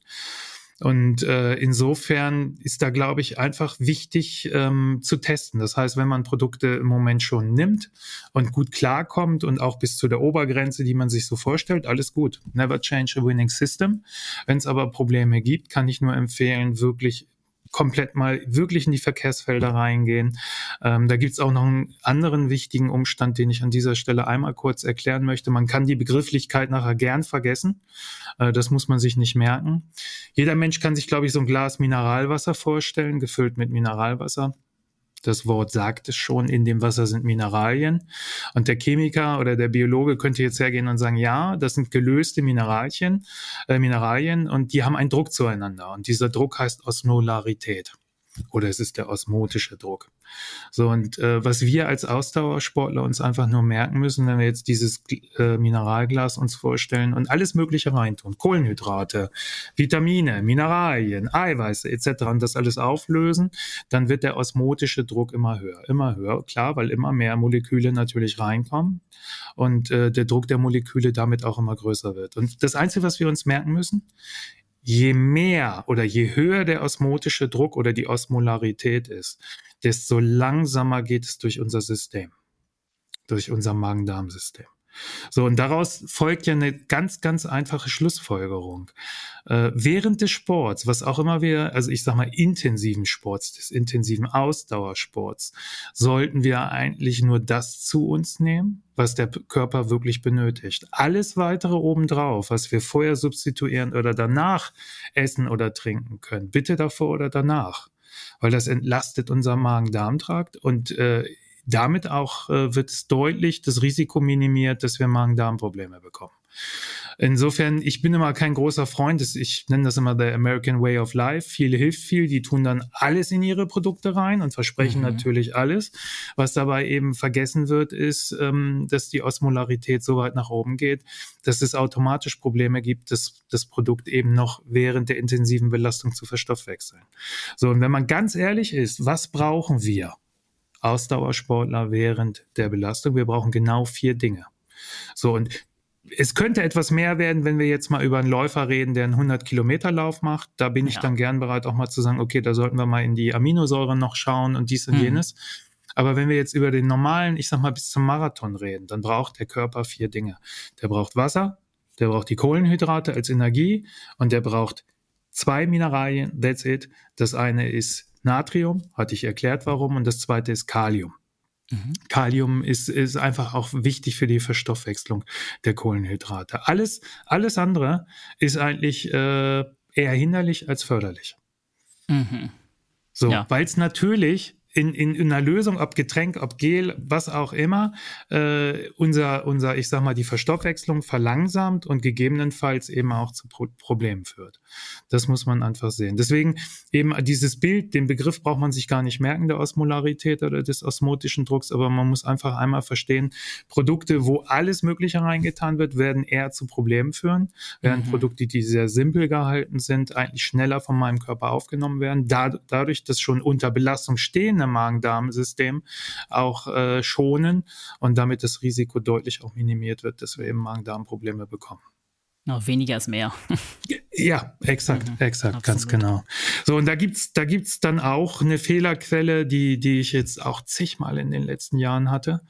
Und äh, insofern ist da, glaube ich, einfach wichtig ähm, zu testen. Das heißt, wenn man Produkte im Moment schon nimmt und gut klarkommt und auch bis zu der Obergrenze, die man sich so vorstellt, alles gut. Never change a winning system. Wenn es aber Probleme gibt, kann ich nur empfehlen, wirklich komplett mal wirklich in die Verkehrsfelder reingehen. Ähm, da gibt es auch noch einen anderen wichtigen Umstand, den ich an dieser Stelle einmal kurz erklären möchte. Man kann die Begrifflichkeit nachher gern vergessen. Äh, das muss man sich nicht merken. Jeder Mensch kann sich, glaube ich, so ein Glas Mineralwasser vorstellen, gefüllt mit Mineralwasser. Das Wort sagt es schon, in dem Wasser sind Mineralien. Und der Chemiker oder der Biologe könnte jetzt hergehen und sagen, ja, das sind gelöste Mineralien, äh, Mineralien und die haben einen Druck zueinander. Und dieser Druck heißt Osmolarität. Oder es ist der osmotische Druck. So, und äh, was wir als Ausdauersportler uns einfach nur merken müssen, wenn wir jetzt dieses äh, Mineralglas uns vorstellen und alles Mögliche reintun, Kohlenhydrate, Vitamine, Mineralien, Eiweiße etc. und das alles auflösen, dann wird der osmotische Druck immer höher, immer höher, klar, weil immer mehr Moleküle natürlich reinkommen und äh, der Druck der Moleküle damit auch immer größer wird. Und das Einzige, was wir uns merken müssen, je mehr oder je höher der osmotische Druck oder die Osmolarität ist, desto langsamer geht es durch unser System, durch unser Magen-Darm-System. So, und daraus folgt ja eine ganz, ganz einfache Schlussfolgerung. Äh, während des Sports, was auch immer wir, also ich sag mal intensiven Sports, des intensiven Ausdauersports, sollten wir eigentlich nur das zu uns nehmen, was der Körper wirklich benötigt. Alles weitere obendrauf, was wir vorher substituieren oder danach essen oder trinken können, bitte davor oder danach weil das entlastet unser Magen-Darm-Trakt und äh, damit auch äh, wird es deutlich das Risiko minimiert, dass wir Magen-Darm-Probleme bekommen. Insofern, ich bin immer kein großer Freund, ich nenne das immer the American Way of Life. Viele hilft viel, die tun dann alles in ihre Produkte rein und versprechen mhm. natürlich alles. Was dabei eben vergessen wird, ist, ähm, dass die Osmolarität so weit nach oben geht, dass es automatisch Probleme gibt, das, das Produkt eben noch während der intensiven Belastung zu verstoffwechseln. So, und wenn man ganz ehrlich ist, was brauchen wir? Ausdauersportler während der Belastung. Wir brauchen genau vier Dinge. So, und es könnte etwas mehr werden, wenn wir jetzt mal über einen Läufer reden, der einen 100-Kilometer-Lauf macht. Da bin ich dann gern bereit, auch mal zu sagen, okay, da sollten wir mal in die Aminosäuren noch schauen und dies und mhm. jenes. Aber wenn wir jetzt über den normalen, ich sag mal, bis zum Marathon reden, dann braucht der Körper vier Dinge. Der braucht Wasser, der braucht die Kohlenhydrate als Energie und der braucht zwei Mineralien, that's it. Das eine ist Natrium, hatte ich erklärt warum, und das zweite ist Kalium. Mhm. Kalium ist, ist einfach auch wichtig für die Verstoffwechslung der Kohlenhydrate. Alles, alles andere ist eigentlich äh, eher hinderlich als förderlich. Mhm. So, ja. weil es natürlich in, in, in einer Lösung, ob Getränk, ob Gel, was auch immer, äh, unser, unser, ich sag mal, die Verstoffwechslung verlangsamt und gegebenenfalls eben auch zu Pro Problemen führt. Das muss man einfach sehen. Deswegen eben dieses Bild, den Begriff braucht man sich gar nicht merken, der Osmolarität oder des osmotischen Drucks, aber man muss einfach einmal verstehen, Produkte, wo alles Mögliche reingetan wird, werden eher zu Problemen führen, während mhm. Produkte, die sehr simpel gehalten sind, eigentlich schneller von meinem Körper aufgenommen werden. Da, dadurch, dass schon unter Belastung stehen, Magen-Darm-System auch äh, schonen und damit das Risiko deutlich auch minimiert wird, dass wir eben Magen-Darm-Probleme bekommen. Noch weniger ist mehr. Ja, exakt, mhm, exakt, absolut. ganz genau. So, und da gibt's, da gibt's dann auch eine Fehlerquelle, die, die ich jetzt auch zigmal in den letzten Jahren hatte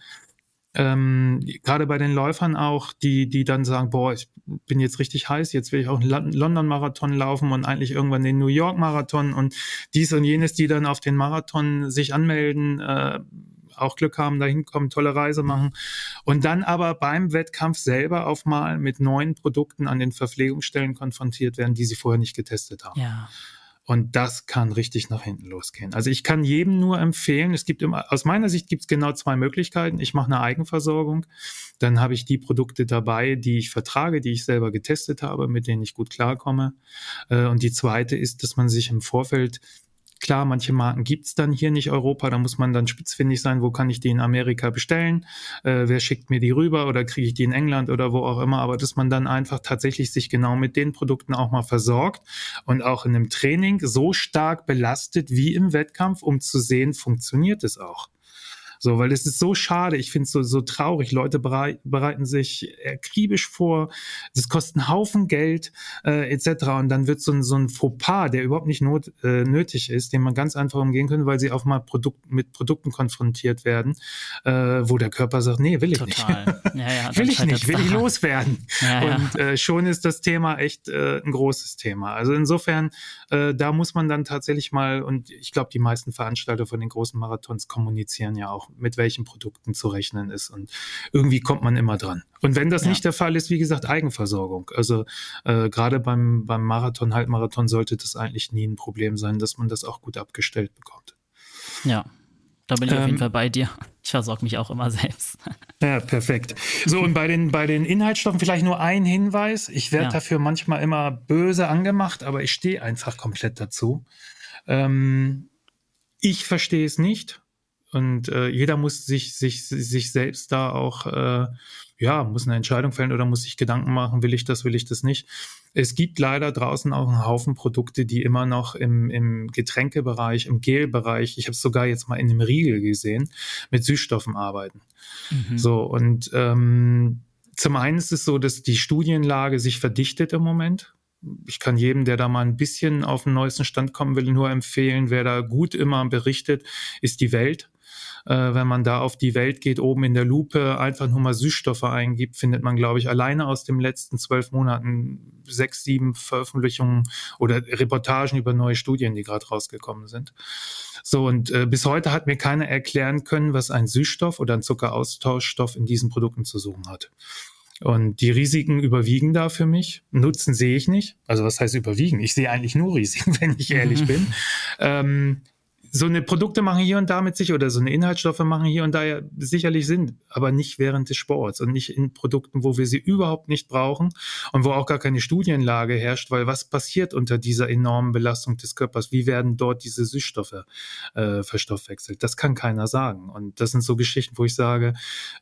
ähm, gerade bei den Läufern auch, die, die dann sagen, boah, ich bin jetzt richtig heiß, jetzt will ich auch einen London-Marathon laufen und eigentlich irgendwann den New York-Marathon und dies und jenes, die dann auf den Marathon sich anmelden, äh, auch Glück haben, da hinkommen, tolle Reise machen und dann aber beim Wettkampf selber auf mal mit neuen Produkten an den Verpflegungsstellen konfrontiert werden, die sie vorher nicht getestet haben. Ja. Und das kann richtig nach hinten losgehen. Also ich kann jedem nur empfehlen, es gibt immer, aus meiner Sicht gibt es genau zwei Möglichkeiten. Ich mache eine Eigenversorgung, dann habe ich die Produkte dabei, die ich vertrage, die ich selber getestet habe, mit denen ich gut klarkomme. Äh, und die zweite ist, dass man sich im Vorfeld Klar, manche Marken gibt's dann hier nicht Europa, da muss man dann spitzfindig sein, wo kann ich die in Amerika bestellen, äh, wer schickt mir die rüber oder kriege ich die in England oder wo auch immer, aber dass man dann einfach tatsächlich sich genau mit den Produkten auch mal versorgt und auch in einem Training so stark belastet wie im Wettkampf, um zu sehen, funktioniert es auch. So, weil es ist so schade. Ich finde es so, so traurig. Leute berei bereiten sich akribisch vor. Das kostet einen Haufen Geld äh, etc. Und dann wird so ein, so ein Fauxpas, der überhaupt nicht not, äh, nötig ist, den man ganz einfach umgehen könnte, weil sie auch mal Produkt, mit Produkten konfrontiert werden, äh, wo der Körper sagt, nee, will ich Total. nicht. Ja, ja, will ich nicht, will ich loswerden. Ja, und äh, schon ist das Thema echt äh, ein großes Thema. Also insofern, äh, da muss man dann tatsächlich mal, und ich glaube, die meisten Veranstalter von den großen Marathons kommunizieren ja auch mit welchen Produkten zu rechnen ist. Und irgendwie kommt man immer dran. Und wenn das ja. nicht der Fall ist, wie gesagt, Eigenversorgung. Also äh, gerade beim, beim Marathon, Halbmarathon sollte das eigentlich nie ein Problem sein, dass man das auch gut abgestellt bekommt. Ja, da bin ich ähm, auf jeden ähm, Fall bei dir. Ich versorge mich auch immer selbst. Ja, perfekt. So, und bei den, bei den Inhaltsstoffen vielleicht nur ein Hinweis. Ich werde ja. dafür manchmal immer böse angemacht, aber ich stehe einfach komplett dazu. Ähm, ich verstehe es nicht. Und äh, jeder muss sich, sich, sich selbst da auch, äh, ja, muss eine Entscheidung fällen oder muss sich Gedanken machen, will ich das, will ich das nicht. Es gibt leider draußen auch einen Haufen Produkte, die immer noch im, im Getränkebereich, im Gelbereich, ich habe es sogar jetzt mal in einem Riegel gesehen, mit Süßstoffen arbeiten. Mhm. So, und ähm, zum einen ist es so, dass die Studienlage sich verdichtet im Moment ich kann jedem, der da mal ein bisschen auf den neuesten Stand kommen will, nur empfehlen, wer da gut immer berichtet, ist die Welt. Äh, wenn man da auf die Welt geht, oben in der Lupe einfach nur mal Süßstoffe eingibt, findet man, glaube ich, alleine aus den letzten zwölf Monaten sechs, sieben Veröffentlichungen oder Reportagen über neue Studien, die gerade rausgekommen sind. So, und äh, bis heute hat mir keiner erklären können, was ein Süßstoff oder ein Zuckeraustauschstoff in diesen Produkten zu suchen hat. Und die Risiken überwiegen da für mich. Nutzen sehe ich nicht. Also was heißt überwiegen? Ich sehe eigentlich nur Risiken, wenn ich ehrlich bin. Ähm, so eine Produkte machen hier und da mit sich oder so eine Inhaltsstoffe machen hier und da ja sicherlich Sinn, aber nicht während des Sports und nicht in Produkten, wo wir sie überhaupt nicht brauchen und wo auch gar keine Studienlage herrscht, weil was passiert unter dieser enormen Belastung des Körpers? Wie werden dort diese Süßstoffe äh, verstoffwechselt? Das kann keiner sagen. Und das sind so Geschichten, wo ich sage,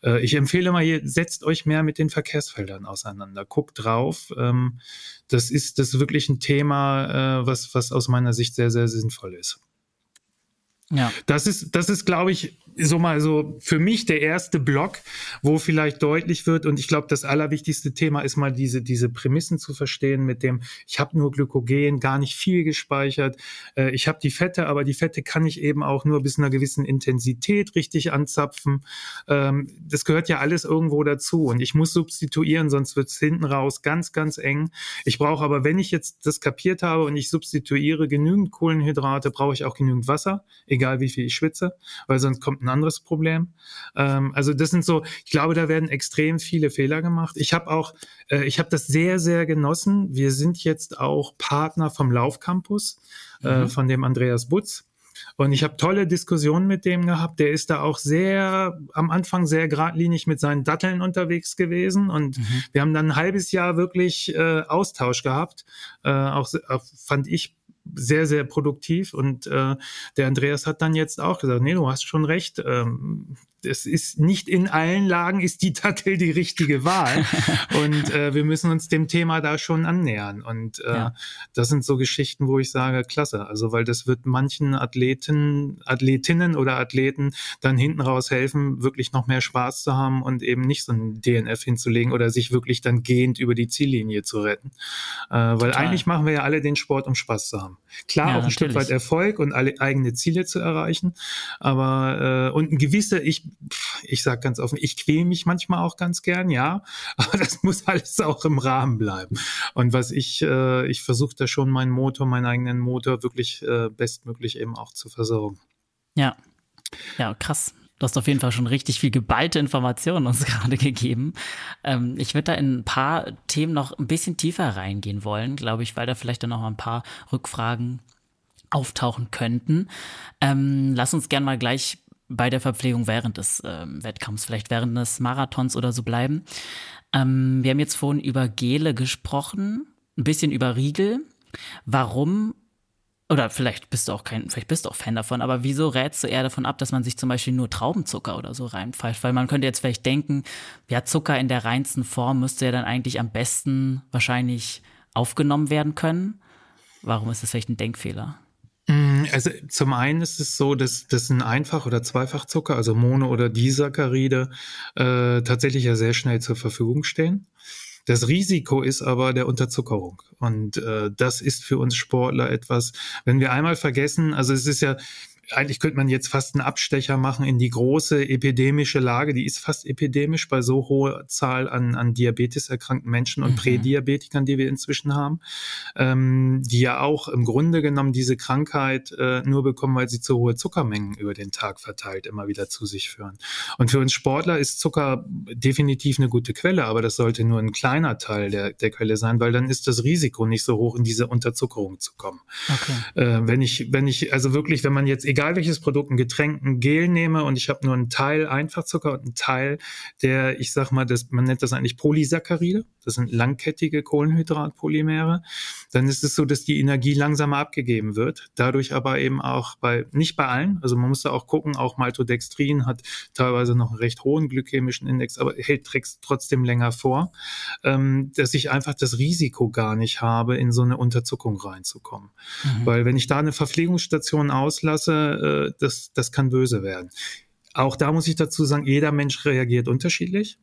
äh, ich empfehle mal, ihr setzt euch mehr mit den Verkehrsfeldern auseinander, guckt drauf. Ähm, das ist das ist wirklich ein Thema, äh, was, was aus meiner Sicht sehr, sehr sinnvoll ist. Ja. Das ist, das ist, glaube ich, so mal so für mich der erste Block, wo vielleicht deutlich wird und ich glaube, das allerwichtigste Thema ist mal diese diese Prämissen zu verstehen mit dem ich habe nur Glykogen, gar nicht viel gespeichert, äh, ich habe die Fette, aber die Fette kann ich eben auch nur bis einer gewissen Intensität richtig anzapfen. Ähm, das gehört ja alles irgendwo dazu und ich muss substituieren, sonst wird's hinten raus ganz ganz eng. Ich brauche aber, wenn ich jetzt das kapiert habe und ich substituiere genügend Kohlenhydrate, brauche ich auch genügend Wasser, wie viel ich schwitze, weil sonst kommt ein anderes Problem. Ähm, also das sind so, ich glaube, da werden extrem viele Fehler gemacht. Ich habe auch, äh, ich habe das sehr, sehr genossen. Wir sind jetzt auch Partner vom Laufcampus, äh, mhm. von dem Andreas Butz. Und ich habe tolle Diskussionen mit dem gehabt. Der ist da auch sehr, am Anfang sehr geradlinig mit seinen Datteln unterwegs gewesen. Und mhm. wir haben dann ein halbes Jahr wirklich äh, Austausch gehabt. Äh, auch, auch fand ich sehr, sehr produktiv. Und äh, der Andreas hat dann jetzt auch gesagt, nee, du hast schon recht. Ähm, es ist nicht in allen Lagen ist die Dattel die richtige Wahl. und äh, wir müssen uns dem Thema da schon annähern. Und äh, ja. das sind so Geschichten, wo ich sage, klasse. Also, weil das wird manchen Athleten, Athletinnen oder Athleten dann hinten raus helfen, wirklich noch mehr Spaß zu haben und eben nicht so ein DNF hinzulegen oder sich wirklich dann gehend über die Ziellinie zu retten. Äh, weil Total. eigentlich machen wir ja alle den Sport, um Spaß zu haben. Klar, ja, auch ein natürlich. Stück weit Erfolg und alle eigene Ziele zu erreichen. Aber äh, und ein gewisser, ich ich sage ganz offen, ich quäle mich manchmal auch ganz gern, ja, aber das muss alles auch im Rahmen bleiben. Und was ich, äh, ich versuche da schon meinen Motor, meinen eigenen Motor wirklich äh, bestmöglich eben auch zu versorgen. Ja, ja, krass. Du hast auf jeden Fall schon richtig viel geballte Informationen uns gerade gegeben. Ähm, ich würde da in ein paar Themen noch ein bisschen tiefer reingehen wollen, glaube ich, weil da vielleicht dann noch ein paar Rückfragen auftauchen könnten. Ähm, lass uns gerne mal gleich bei der Verpflegung während des ähm, Wettkampfs, vielleicht während des Marathons oder so bleiben. Ähm, wir haben jetzt vorhin über Gele gesprochen, ein bisschen über Riegel. Warum oder vielleicht bist du auch kein, vielleicht bist du auch Fan davon, aber wieso rätst du eher davon ab, dass man sich zum Beispiel nur Traubenzucker oder so reinpfeift? Weil man könnte jetzt vielleicht denken, ja, Zucker in der reinsten Form müsste ja dann eigentlich am besten wahrscheinlich aufgenommen werden können. Warum ist das vielleicht ein Denkfehler? Mm, also zum einen ist es so, dass, dass ein Einfach- oder Zweifachzucker, also Mono- oder Disaccharide, äh, tatsächlich ja sehr schnell zur Verfügung stehen. Das Risiko ist aber der Unterzuckerung. Und äh, das ist für uns Sportler etwas, wenn wir einmal vergessen, also es ist ja, eigentlich könnte man jetzt fast einen Abstecher machen in die große epidemische Lage. Die ist fast epidemisch bei so hoher Zahl an, an Diabetes erkrankten Menschen und mhm. Prädiabetikern, die wir inzwischen haben, ähm, die ja auch im Grunde genommen diese Krankheit äh, nur bekommen, weil sie zu hohe Zuckermengen über den Tag verteilt immer wieder zu sich führen. Und für uns Sportler ist Zucker definitiv eine gute Quelle, aber das sollte nur ein kleiner Teil der, der Quelle sein, weil dann ist das Risiko nicht so hoch, in diese Unterzuckerung zu kommen. Okay. Äh, wenn ich, wenn ich, also wirklich, wenn man jetzt egal egal welches Produkt, ein Getränk, ein Gel nehme und ich habe nur einen Teil Einfachzucker und einen Teil der, ich sag mal, das, man nennt das eigentlich Polysaccharide. Das sind langkettige Kohlenhydratpolymere. Dann ist es so, dass die Energie langsamer abgegeben wird. Dadurch aber eben auch bei, nicht bei allen, also man muss da auch gucken, auch Maltodextrin hat teilweise noch einen recht hohen glykämischen Index, aber hält trotzdem länger vor, ähm, dass ich einfach das Risiko gar nicht habe, in so eine Unterzuckung reinzukommen. Mhm. Weil wenn ich da eine Verpflegungsstation auslasse, äh, das, das kann böse werden. Auch da muss ich dazu sagen, jeder Mensch reagiert unterschiedlich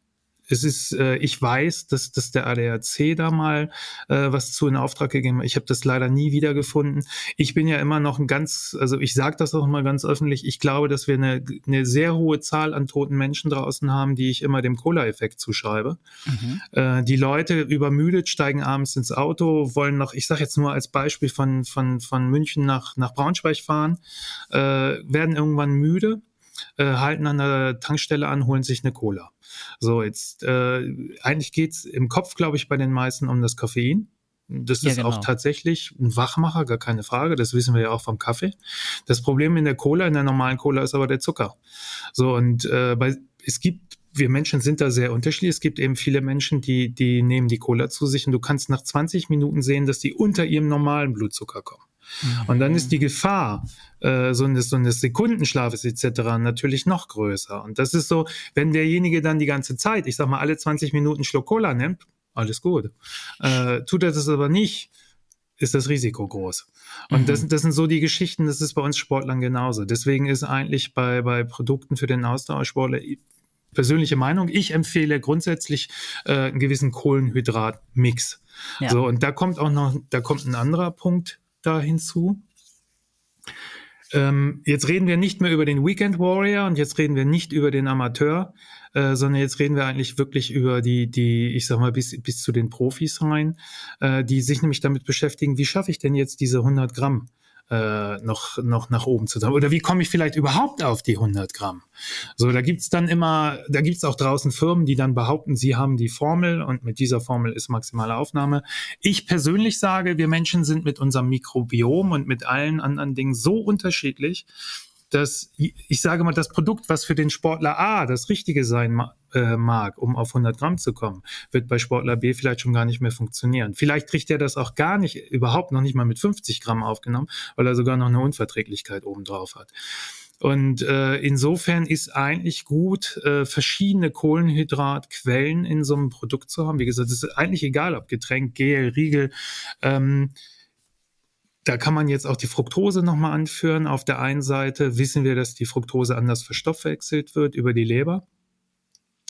es ist, äh, ich weiß, dass, dass der ADAC da mal äh, was zu in Auftrag gegeben hat. Ich habe das leider nie wiedergefunden. Ich bin ja immer noch ein ganz, also ich sage das auch mal ganz öffentlich, ich glaube, dass wir eine, eine sehr hohe Zahl an toten Menschen draußen haben, die ich immer dem Cola-Effekt zuschreibe. Mhm. Äh, die Leute übermüdet, steigen abends ins Auto, wollen noch, ich sage jetzt nur als Beispiel von, von, von München nach, nach Braunschweig fahren, äh, werden irgendwann müde, äh, halten an der Tankstelle an, holen sich eine Cola. So, jetzt äh, eigentlich geht's im Kopf, glaube ich, bei den meisten um das Koffein. Das ja, ist genau. auch tatsächlich ein Wachmacher, gar keine Frage. Das wissen wir ja auch vom Kaffee. Das Problem in der Cola, in der normalen Cola, ist aber der Zucker. So, und äh, bei, es gibt wir Menschen sind da sehr unterschiedlich. Es gibt eben viele Menschen, die, die nehmen die Cola zu sich und du kannst nach 20 Minuten sehen, dass die unter ihrem normalen Blutzucker kommen. Und dann ist die Gefahr äh, so, eines, so eines Sekundenschlafes etc. natürlich noch größer. Und das ist so, wenn derjenige dann die ganze Zeit, ich sag mal, alle 20 Minuten Schluck Cola nimmt, alles gut. Äh, tut er das aber nicht, ist das Risiko groß. Und mhm. das, das sind so die Geschichten, das ist bei uns Sportlern genauso. Deswegen ist eigentlich bei, bei Produkten für den Ausdauersportler persönliche Meinung, ich empfehle grundsätzlich äh, einen gewissen Kohlenhydratmix. Ja. So, und da kommt auch noch, da kommt ein anderer Punkt da hinzu. Ähm, jetzt reden wir nicht mehr über den Weekend Warrior und jetzt reden wir nicht über den Amateur, äh, sondern jetzt reden wir eigentlich wirklich über die, die, ich sag mal, bis, bis zu den Profis rein, äh, die sich nämlich damit beschäftigen, wie schaffe ich denn jetzt diese 100 Gramm? Äh, noch, noch nach oben zu? Oder wie komme ich vielleicht überhaupt auf die 100 Gramm? So, da gibt's dann immer, da gibt's auch draußen Firmen, die dann behaupten, sie haben die Formel und mit dieser Formel ist maximale Aufnahme. Ich persönlich sage, wir Menschen sind mit unserem Mikrobiom und mit allen anderen Dingen so unterschiedlich, dass ich sage mal, das Produkt, was für den Sportler A das Richtige sein äh, mag, um auf 100 Gramm zu kommen, wird bei Sportler B vielleicht schon gar nicht mehr funktionieren. Vielleicht kriegt er das auch gar nicht, überhaupt noch nicht mal mit 50 Gramm aufgenommen, weil er sogar noch eine Unverträglichkeit obendrauf hat. Und äh, insofern ist eigentlich gut, äh, verschiedene Kohlenhydratquellen in so einem Produkt zu haben. Wie gesagt, es ist eigentlich egal, ob Getränk, Gel, Riegel. Ähm, da kann man jetzt auch die Fructose nochmal anführen. Auf der einen Seite wissen wir, dass die Fructose anders verstoffwechselt wird über die Leber.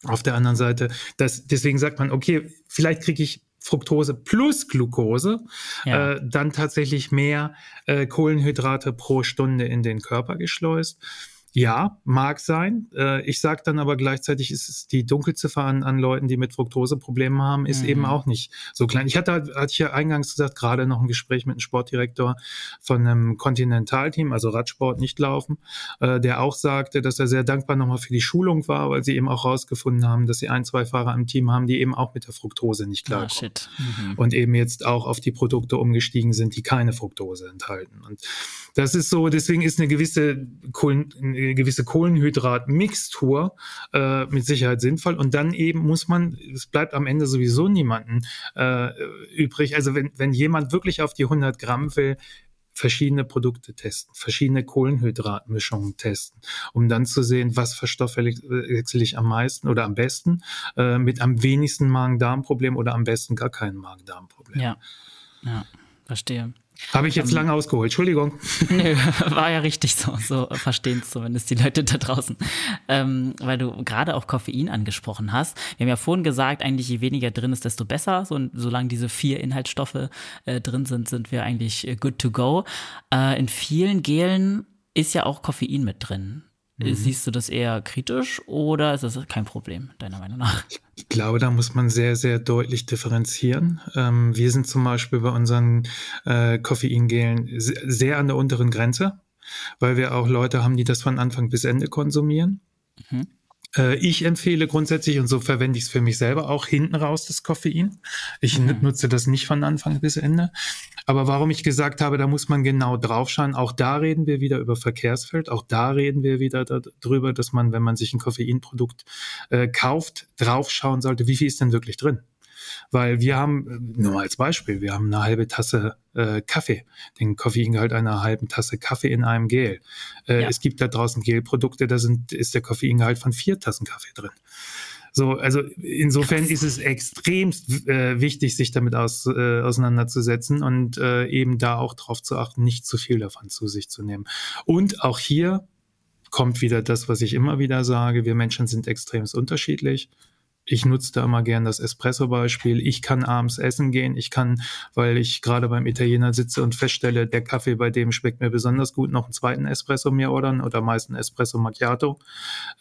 Auf der anderen Seite, das, deswegen sagt man, okay, vielleicht kriege ich Fructose plus Glucose, ja. äh, dann tatsächlich mehr äh, Kohlenhydrate pro Stunde in den Körper geschleust. Ja, mag sein. Äh, ich sage dann aber gleichzeitig, ist es die Dunkelziffer an, an Leuten, die mit Fructose Probleme haben, ist mhm. eben auch nicht so klein. Ich hatte, hatte ich ja eingangs gesagt, gerade noch ein Gespräch mit einem Sportdirektor von einem Kontinentalteam, also Radsport, nicht laufen, äh, der auch sagte, dass er sehr dankbar nochmal für die Schulung war, weil sie eben auch rausgefunden haben, dass sie ein, zwei Fahrer im Team haben, die eben auch mit der Fructose nicht ah, klarkommen. Ah, mhm. Und eben jetzt auch auf die Produkte umgestiegen sind, die keine Fructose enthalten. Und das ist so, deswegen ist eine gewisse Kohlen, gewisse Kohlenhydrat-Mixtur äh, mit Sicherheit sinnvoll. Und dann eben muss man, es bleibt am Ende sowieso niemanden äh, übrig. Also wenn, wenn jemand wirklich auf die 100 Gramm will, verschiedene Produkte testen, verschiedene Kohlenhydratmischungen testen, um dann zu sehen, was verstoffwechsel ich am meisten oder am besten, äh, mit am wenigsten Magen-Darm-Problem oder am besten gar kein Magen-Darm-Problem. Ja, ja, verstehe. Habe ich jetzt ähm, lange ausgeholt, Entschuldigung. Nö, war ja richtig so. So verstehen es zumindest die Leute da draußen. Ähm, weil du gerade auch Koffein angesprochen hast. Wir haben ja vorhin gesagt, eigentlich je weniger drin ist, desto besser. So, solange diese vier Inhaltsstoffe äh, drin sind, sind wir eigentlich äh, good to go. Äh, in vielen Gelen ist ja auch Koffein mit drin. Mhm. Siehst du das eher kritisch oder ist das kein Problem, deiner Meinung nach? Ich glaube, da muss man sehr, sehr deutlich differenzieren. Ähm, wir sind zum Beispiel bei unseren äh, Koffeingelen sehr an der unteren Grenze, weil wir auch Leute haben, die das von Anfang bis Ende konsumieren. Mhm. Äh, ich empfehle grundsätzlich, und so verwende ich es für mich selber auch, hinten raus das Koffein. Ich mhm. nutze das nicht von Anfang bis Ende. Aber warum ich gesagt habe, da muss man genau draufschauen, auch da reden wir wieder über Verkehrsfeld, auch da reden wir wieder darüber, dass man, wenn man sich ein Koffeinprodukt äh, kauft, draufschauen sollte, wie viel ist denn wirklich drin? Weil wir haben, nur mal als Beispiel, wir haben eine halbe Tasse äh, Kaffee, den Koffeingehalt einer halben Tasse Kaffee in einem Gel. Äh, ja. Es gibt da draußen Gelprodukte, da sind, ist der Koffeingehalt von vier Tassen Kaffee drin. So, also insofern ist es extremst äh, wichtig, sich damit aus, äh, auseinanderzusetzen und äh, eben da auch darauf zu achten, nicht zu viel davon zu sich zu nehmen. Und auch hier kommt wieder das, was ich immer wieder sage, wir Menschen sind extremst unterschiedlich ich nutze da immer gern das Espresso-Beispiel. Ich kann abends essen gehen. Ich kann, weil ich gerade beim Italiener sitze und feststelle, der Kaffee bei dem schmeckt mir besonders gut, noch einen zweiten Espresso mir ordern oder meist einen Espresso Macchiato.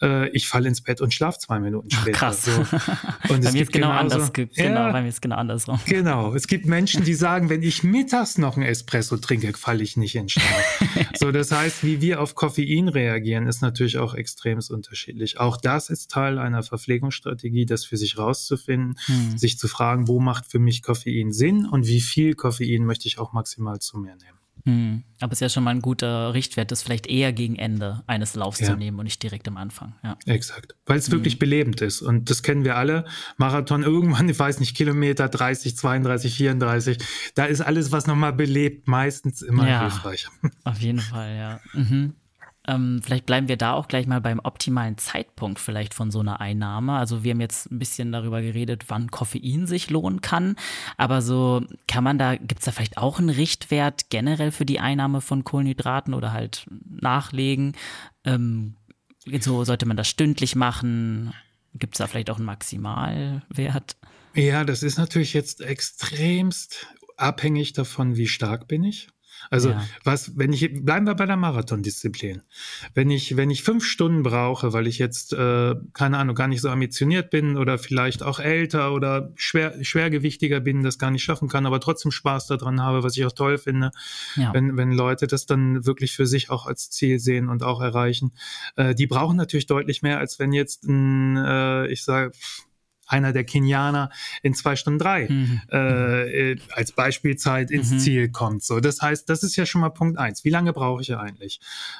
Äh, ich falle ins Bett und schlafe zwei Minuten später. Krass. So. Und bei mir ist genau genauso, anders. Genau, ja, bei mir ist genau andersrum. Genau. Es gibt Menschen, die sagen, wenn ich mittags noch einen Espresso trinke, falle ich nicht in Schlaf. so, das heißt, wie wir auf Koffein reagieren, ist natürlich auch extrem unterschiedlich. Auch das ist Teil einer Verpflegungsstrategie, das für sich rauszufinden, hm. sich zu fragen, wo macht für mich Koffein Sinn und wie viel Koffein möchte ich auch maximal zu mir nehmen. Hm. Aber es ist ja schon mal ein guter Richtwert, das vielleicht eher gegen Ende eines Laufs ja. zu nehmen und nicht direkt am Anfang. Ja. Exakt. Weil es hm. wirklich belebend ist. Und das kennen wir alle. Marathon irgendwann, ich weiß nicht, Kilometer 30, 32, 34. Da ist alles, was nochmal belebt, meistens immer ja, hilfreich. Auf jeden Fall, ja. Mhm. Ähm, vielleicht bleiben wir da auch gleich mal beim optimalen Zeitpunkt vielleicht von so einer Einnahme. Also wir haben jetzt ein bisschen darüber geredet, wann Koffein sich lohnen kann. Aber so kann man da, gibt es da vielleicht auch einen Richtwert generell für die Einnahme von Kohlenhydraten oder halt nachlegen? Ähm, so sollte man das stündlich machen? Gibt es da vielleicht auch einen Maximalwert? Ja, das ist natürlich jetzt extremst abhängig davon, wie stark bin ich. Also ja. was, wenn ich, bleiben wir bei der Marathondisziplin. Wenn ich, wenn ich fünf Stunden brauche, weil ich jetzt, äh, keine Ahnung, gar nicht so ambitioniert bin oder vielleicht auch älter oder schwer, schwergewichtiger bin, das gar nicht schaffen kann, aber trotzdem Spaß daran habe, was ich auch toll finde, ja. wenn, wenn Leute das dann wirklich für sich auch als Ziel sehen und auch erreichen. Äh, die brauchen natürlich deutlich mehr, als wenn jetzt ein, äh, ich sage, einer der Kenianer in zwei Stunden drei mhm. äh, äh, als Beispielzeit ins mhm. Ziel kommt. So, das heißt, das ist ja schon mal Punkt eins. Wie lange brauche ich eigentlich?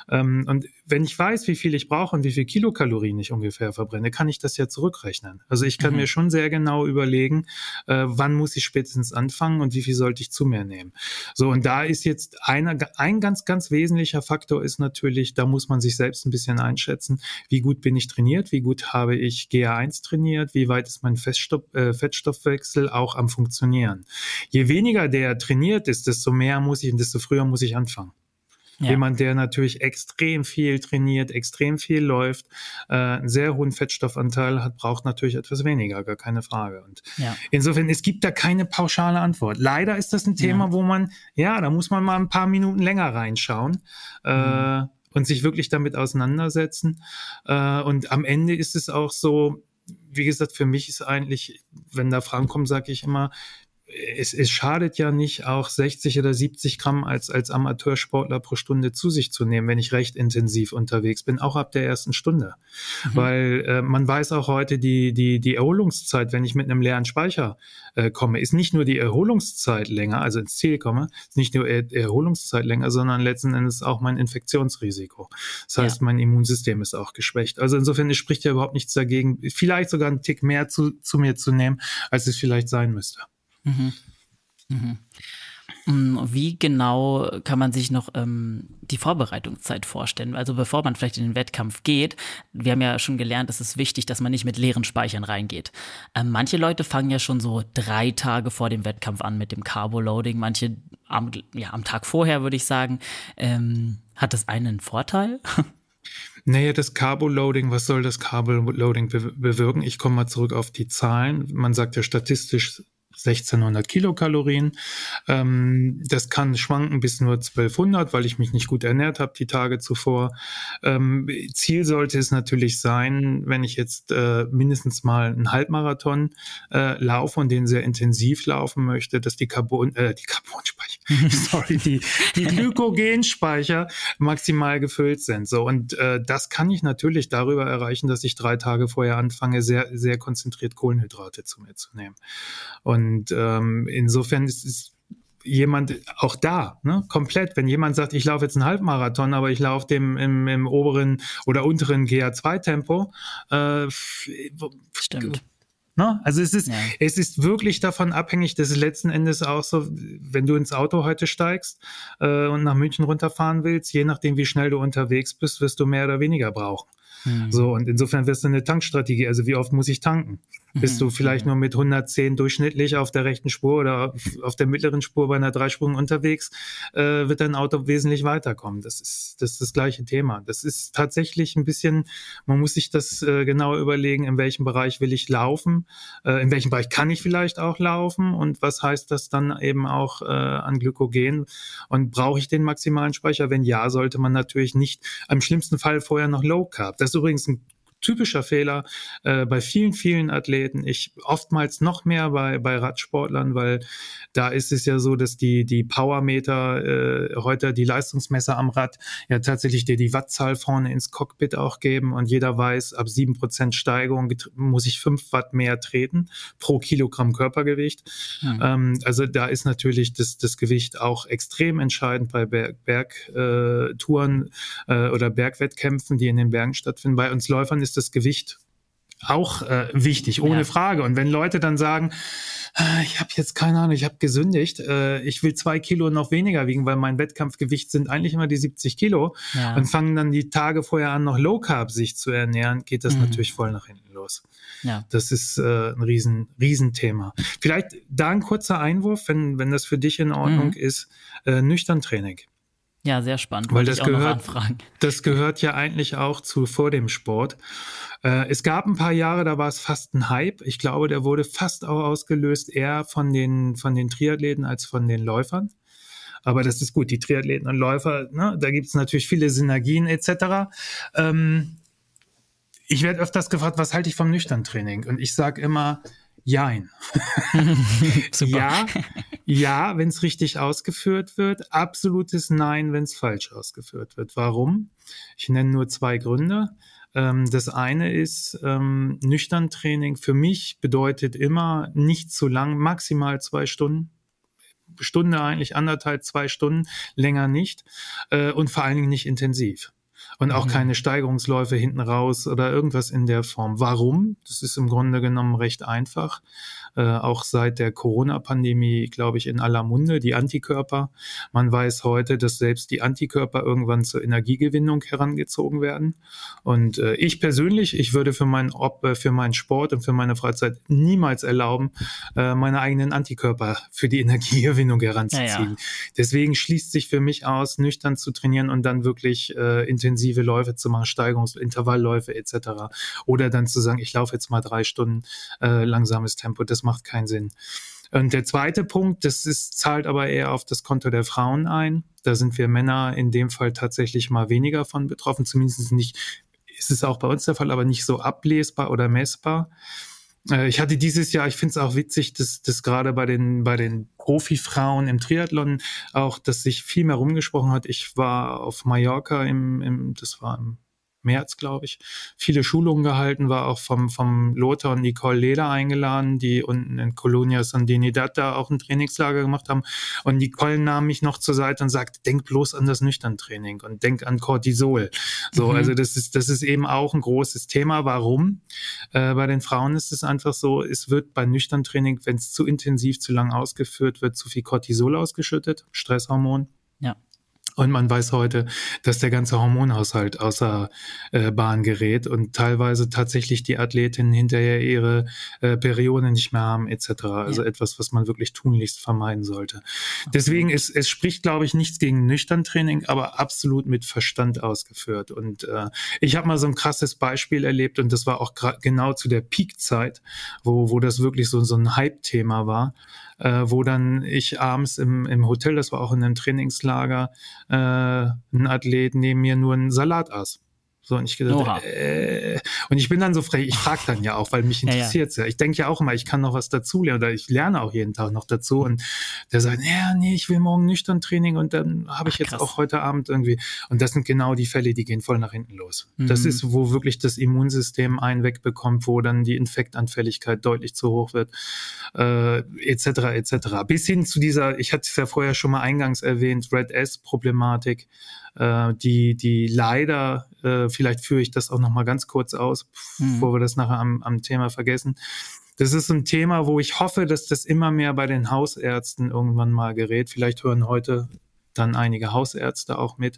Ähm, und wenn ich weiß, wie viel ich brauche und wie viel Kilokalorien ich ungefähr verbrenne, kann ich das ja zurückrechnen. Also ich kann mhm. mir schon sehr genau überlegen, äh, wann muss ich spätestens anfangen und wie viel sollte ich zu mir nehmen. So, und da ist jetzt einer, ein ganz, ganz wesentlicher Faktor ist natürlich, da muss man sich selbst ein bisschen einschätzen, wie gut bin ich trainiert, wie gut habe ich GA1 trainiert, wie weit ist ist mein Feststoff, äh, Fettstoffwechsel auch am Funktionieren. Je weniger der trainiert ist, desto mehr muss ich und desto früher muss ich anfangen. Ja. Jemand, der natürlich extrem viel trainiert, extrem viel läuft, äh, einen sehr hohen Fettstoffanteil hat, braucht natürlich etwas weniger, gar keine Frage. Und ja. insofern, es gibt da keine pauschale Antwort. Leider ist das ein Thema, ja. wo man, ja, da muss man mal ein paar Minuten länger reinschauen. Äh, mhm. und sich wirklich damit auseinandersetzen. Äh, und am Ende ist es auch so, wie gesagt, für mich ist eigentlich, wenn da Fragen kommen, sage ich immer, es, es schadet ja nicht, auch 60 oder 70 Gramm als, als Amateursportler pro Stunde zu sich zu nehmen, wenn ich recht intensiv unterwegs bin, auch ab der ersten Stunde. Mhm. Weil äh, man weiß auch heute, die, die, die Erholungszeit, wenn ich mit einem leeren Speicher äh, komme, ist nicht nur die Erholungszeit länger, also ins Ziel komme, ist nicht nur er Erholungszeit länger, sondern letzten Endes auch mein Infektionsrisiko. Das heißt, ja. mein Immunsystem ist auch geschwächt. Also insofern spricht ja überhaupt nichts dagegen, vielleicht sogar einen Tick mehr zu, zu mir zu nehmen, als es vielleicht sein müsste. Mhm. Mhm. Mm, wie genau kann man sich noch ähm, die Vorbereitungszeit vorstellen? Also bevor man vielleicht in den Wettkampf geht, wir haben ja schon gelernt, es ist wichtig, dass man nicht mit leeren Speichern reingeht. Ähm, manche Leute fangen ja schon so drei Tage vor dem Wettkampf an mit dem Carbo-Loading, manche am, ja, am Tag vorher, würde ich sagen. Ähm, hat das einen Vorteil? Naja, das Carbo-Loading, was soll das Carbo-Loading bewirken? Ich komme mal zurück auf die Zahlen. Man sagt ja statistisch 1600 Kilokalorien. Ähm, das kann schwanken bis nur 1200, weil ich mich nicht gut ernährt habe die Tage zuvor. Ähm, Ziel sollte es natürlich sein, wenn ich jetzt äh, mindestens mal einen Halbmarathon äh, laufe und den sehr intensiv laufen möchte, dass die Carbon, äh, die Carbonspeicher, sorry, die, die Glykogenspeicher maximal gefüllt sind. So und äh, das kann ich natürlich darüber erreichen, dass ich drei Tage vorher anfange, sehr sehr konzentriert Kohlenhydrate zu mir zu nehmen. Und und ähm, insofern ist es jemand auch da, ne, komplett. Wenn jemand sagt, ich laufe jetzt einen Halbmarathon, aber ich laufe dem im, im oberen oder unteren GA2-Tempo, äh, Stimmt Ne? Also es ist, ja. es ist wirklich davon abhängig, dass es letzten Endes auch so, wenn du ins Auto heute steigst äh, und nach München runterfahren willst, je nachdem, wie schnell du unterwegs bist, wirst du mehr oder weniger brauchen. Mhm. So, und insofern wirst du eine Tankstrategie, also wie oft muss ich tanken? Bist du mhm. vielleicht nur mit 110 durchschnittlich auf der rechten Spur oder auf der mittleren Spur bei einer Dreispurung unterwegs, äh, wird dein Auto wesentlich weiterkommen. Das ist, das ist das gleiche Thema. Das ist tatsächlich ein bisschen, man muss sich das äh, genauer überlegen, in welchem Bereich will ich laufen, äh, in welchem Bereich kann ich vielleicht auch laufen und was heißt das dann eben auch äh, an Glykogen und brauche ich den maximalen Speicher? Wenn ja, sollte man natürlich nicht, im schlimmsten Fall vorher noch Low Carb. Das ist übrigens ein typischer Fehler äh, bei vielen, vielen Athleten. Ich oftmals noch mehr bei, bei Radsportlern, weil da ist es ja so, dass die, die Powermeter äh, heute die Leistungsmesser am Rad ja tatsächlich dir die Wattzahl vorne ins Cockpit auch geben und jeder weiß, ab sieben Prozent Steigerung muss ich fünf Watt mehr treten pro Kilogramm Körpergewicht. Mhm. Ähm, also da ist natürlich das, das Gewicht auch extrem entscheidend bei Bergtouren Berg, äh, äh, oder Bergwettkämpfen, die in den Bergen stattfinden. Bei uns Läufern ist das Gewicht auch äh, wichtig, ohne ja. Frage. Und wenn Leute dann sagen, äh, ich habe jetzt keine Ahnung, ich habe gesündigt, äh, ich will zwei Kilo noch weniger wiegen, weil mein Wettkampfgewicht sind eigentlich immer die 70 Kilo ja. und fangen dann die Tage vorher an, noch Low Carb sich zu ernähren, geht das mhm. natürlich voll nach hinten los. Ja. Das ist äh, ein riesen, Riesenthema. Vielleicht da ein kurzer Einwurf, wenn, wenn das für dich in Ordnung mhm. ist, äh, nüchtern Training. Ja, sehr spannend. Weil das gehört, das gehört ja eigentlich auch zu vor dem Sport. Äh, es gab ein paar Jahre, da war es fast ein Hype. Ich glaube, der wurde fast auch ausgelöst eher von den, von den Triathleten als von den Läufern. Aber das ist gut, die Triathleten und Läufer, ne, da gibt es natürlich viele Synergien etc. Ähm, ich werde öfters gefragt, was halte ich vom Nüchtern-Training? Und ich sage immer, Jein. ja, ja, wenn es richtig ausgeführt wird. Absolutes Nein, wenn es falsch ausgeführt wird. Warum? Ich nenne nur zwei Gründe. Ähm, das eine ist, ähm, nüchtern Training für mich bedeutet immer nicht zu lang, maximal zwei Stunden. Stunde eigentlich anderthalb, zwei Stunden, länger nicht äh, und vor allen Dingen nicht intensiv und auch mhm. keine Steigerungsläufe hinten raus oder irgendwas in der Form. Warum? Das ist im Grunde genommen recht einfach. Äh, auch seit der Corona-Pandemie, glaube ich, in aller Munde, die Antikörper. Man weiß heute, dass selbst die Antikörper irgendwann zur Energiegewinnung herangezogen werden. Und äh, ich persönlich, ich würde für meinen, Ob, äh, für meinen Sport und für meine Freizeit niemals erlauben, äh, meine eigenen Antikörper für die Energiegewinnung heranzuziehen. Ja, ja. Deswegen schließt sich für mich aus, nüchtern zu trainieren und dann wirklich intensive Läufe zu machen, Steigerungs-, Intervallläufe etc. Oder dann zu sagen, ich laufe jetzt mal drei Stunden langsames Tempo. Das macht keinen Sinn. Und der zweite Punkt, das ist, zahlt aber eher auf das Konto der Frauen ein. Da sind wir Männer in dem Fall tatsächlich mal weniger von betroffen. Zumindest nicht, ist es auch bei uns der Fall, aber nicht so ablesbar oder messbar. Äh, ich hatte dieses Jahr, ich finde es auch witzig, dass, dass gerade bei den, bei den Profifrauen im Triathlon auch, dass sich viel mehr rumgesprochen hat. Ich war auf Mallorca im, im das war im März, glaube ich, viele Schulungen gehalten, war auch vom, vom Lothar und Nicole Leder eingeladen, die unten in Colonia San Dinidad da auch ein Trainingslager gemacht haben. Und Nicole nahm mich noch zur Seite und sagte, denk bloß an das Nüchtern-Training und denk an Cortisol. So, mhm. also das ist, das ist eben auch ein großes Thema. Warum? Äh, bei den Frauen ist es einfach so, es wird bei Nüchtern-Training, wenn es zu intensiv, zu lang ausgeführt wird, zu viel Cortisol ausgeschüttet, Stresshormon. Ja. Und man weiß heute, dass der ganze Hormonhaushalt außer äh, Bahn gerät und teilweise tatsächlich die Athletinnen hinterher ihre äh, Periode nicht mehr haben etc. Also ja. etwas, was man wirklich tunlichst vermeiden sollte. Deswegen ist es spricht, glaube ich, nichts gegen nüchtern Training, aber absolut mit Verstand ausgeführt. Und äh, ich habe mal so ein krasses Beispiel erlebt und das war auch genau zu der Peakzeit, wo wo das wirklich so so ein Hype-Thema war äh, wo dann ich abends im, im Hotel, das war auch in einem Trainingslager, äh, ein Athlet neben mir nur einen Salat aß. So, und ich gedacht, äh, und ich bin dann so frei, ich frage dann ja auch, weil mich interessiert ja, ja. Ich denke ja auch immer, ich kann noch was dazu lernen oder ich lerne auch jeden Tag noch dazu. Und der sagt, ja, nee, ich will morgen nüchtern Training und dann habe ich jetzt krass. auch heute Abend irgendwie. Und das sind genau die Fälle, die gehen voll nach hinten los. Mhm. Das ist, wo wirklich das Immunsystem einen wegbekommt, wo dann die Infektanfälligkeit deutlich zu hoch wird, äh, etc. etc. Bis hin zu dieser, ich hatte es ja vorher schon mal eingangs erwähnt, Red S-Problematik äh, die, die leider, äh, vielleicht führe ich das auch noch mal ganz kurz aus, mhm. bevor wir das nachher am, am Thema vergessen, das ist ein Thema, wo ich hoffe, dass das immer mehr bei den Hausärzten irgendwann mal gerät. Vielleicht hören heute dann einige Hausärzte auch mit.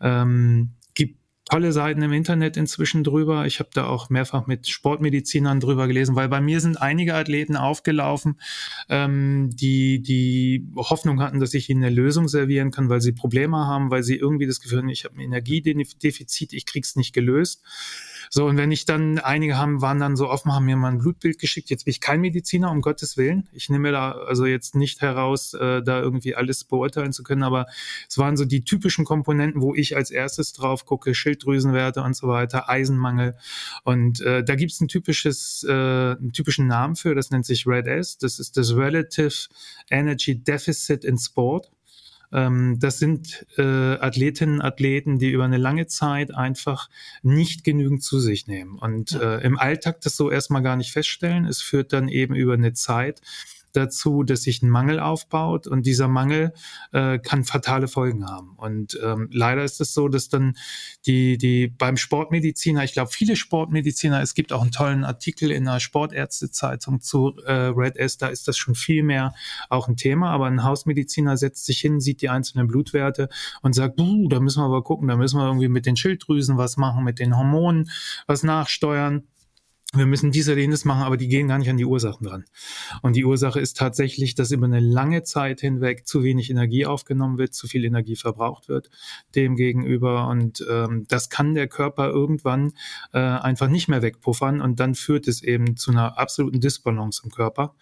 Ähm, tolle Seiten im Internet inzwischen drüber. Ich habe da auch mehrfach mit Sportmedizinern drüber gelesen, weil bei mir sind einige Athleten aufgelaufen, ähm, die die Hoffnung hatten, dass ich ihnen eine Lösung servieren kann, weil sie Probleme haben, weil sie irgendwie das Gefühl haben, ich habe ein Energiedefizit, ich krieg's nicht gelöst. So, und wenn ich dann, einige haben, waren dann so offen, haben mir mal ein Blutbild geschickt. Jetzt bin ich kein Mediziner, um Gottes Willen. Ich nehme da also jetzt nicht heraus, äh, da irgendwie alles beurteilen zu können, aber es waren so die typischen Komponenten, wo ich als erstes drauf gucke, Schilddrüsenwerte und so weiter, Eisenmangel. Und äh, da gibt es ein typisches, äh, einen typischen Namen für, das nennt sich Red S. Das ist das Relative Energy Deficit in Sport. Ähm, das sind äh, Athletinnen, Athleten, die über eine lange Zeit einfach nicht genügend zu sich nehmen und äh, im Alltag das so erstmal gar nicht feststellen. Es führt dann eben über eine Zeit dazu, dass sich ein Mangel aufbaut und dieser Mangel äh, kann fatale Folgen haben. Und ähm, leider ist es so, dass dann die, die beim Sportmediziner, ich glaube, viele Sportmediziner, es gibt auch einen tollen Artikel in der Sportärztezeitung zu äh, Red S, da ist das schon viel mehr auch ein Thema, aber ein Hausmediziner setzt sich hin, sieht die einzelnen Blutwerte und sagt, da müssen wir aber gucken, da müssen wir irgendwie mit den Schilddrüsen was machen, mit den Hormonen was nachsteuern wir müssen dies oder jenes machen, aber die gehen gar nicht an die Ursachen dran. Und die Ursache ist tatsächlich, dass über eine lange Zeit hinweg zu wenig Energie aufgenommen wird, zu viel Energie verbraucht wird dem gegenüber. Und ähm, das kann der Körper irgendwann äh, einfach nicht mehr wegpuffern und dann führt es eben zu einer absoluten Disbalance im Körper.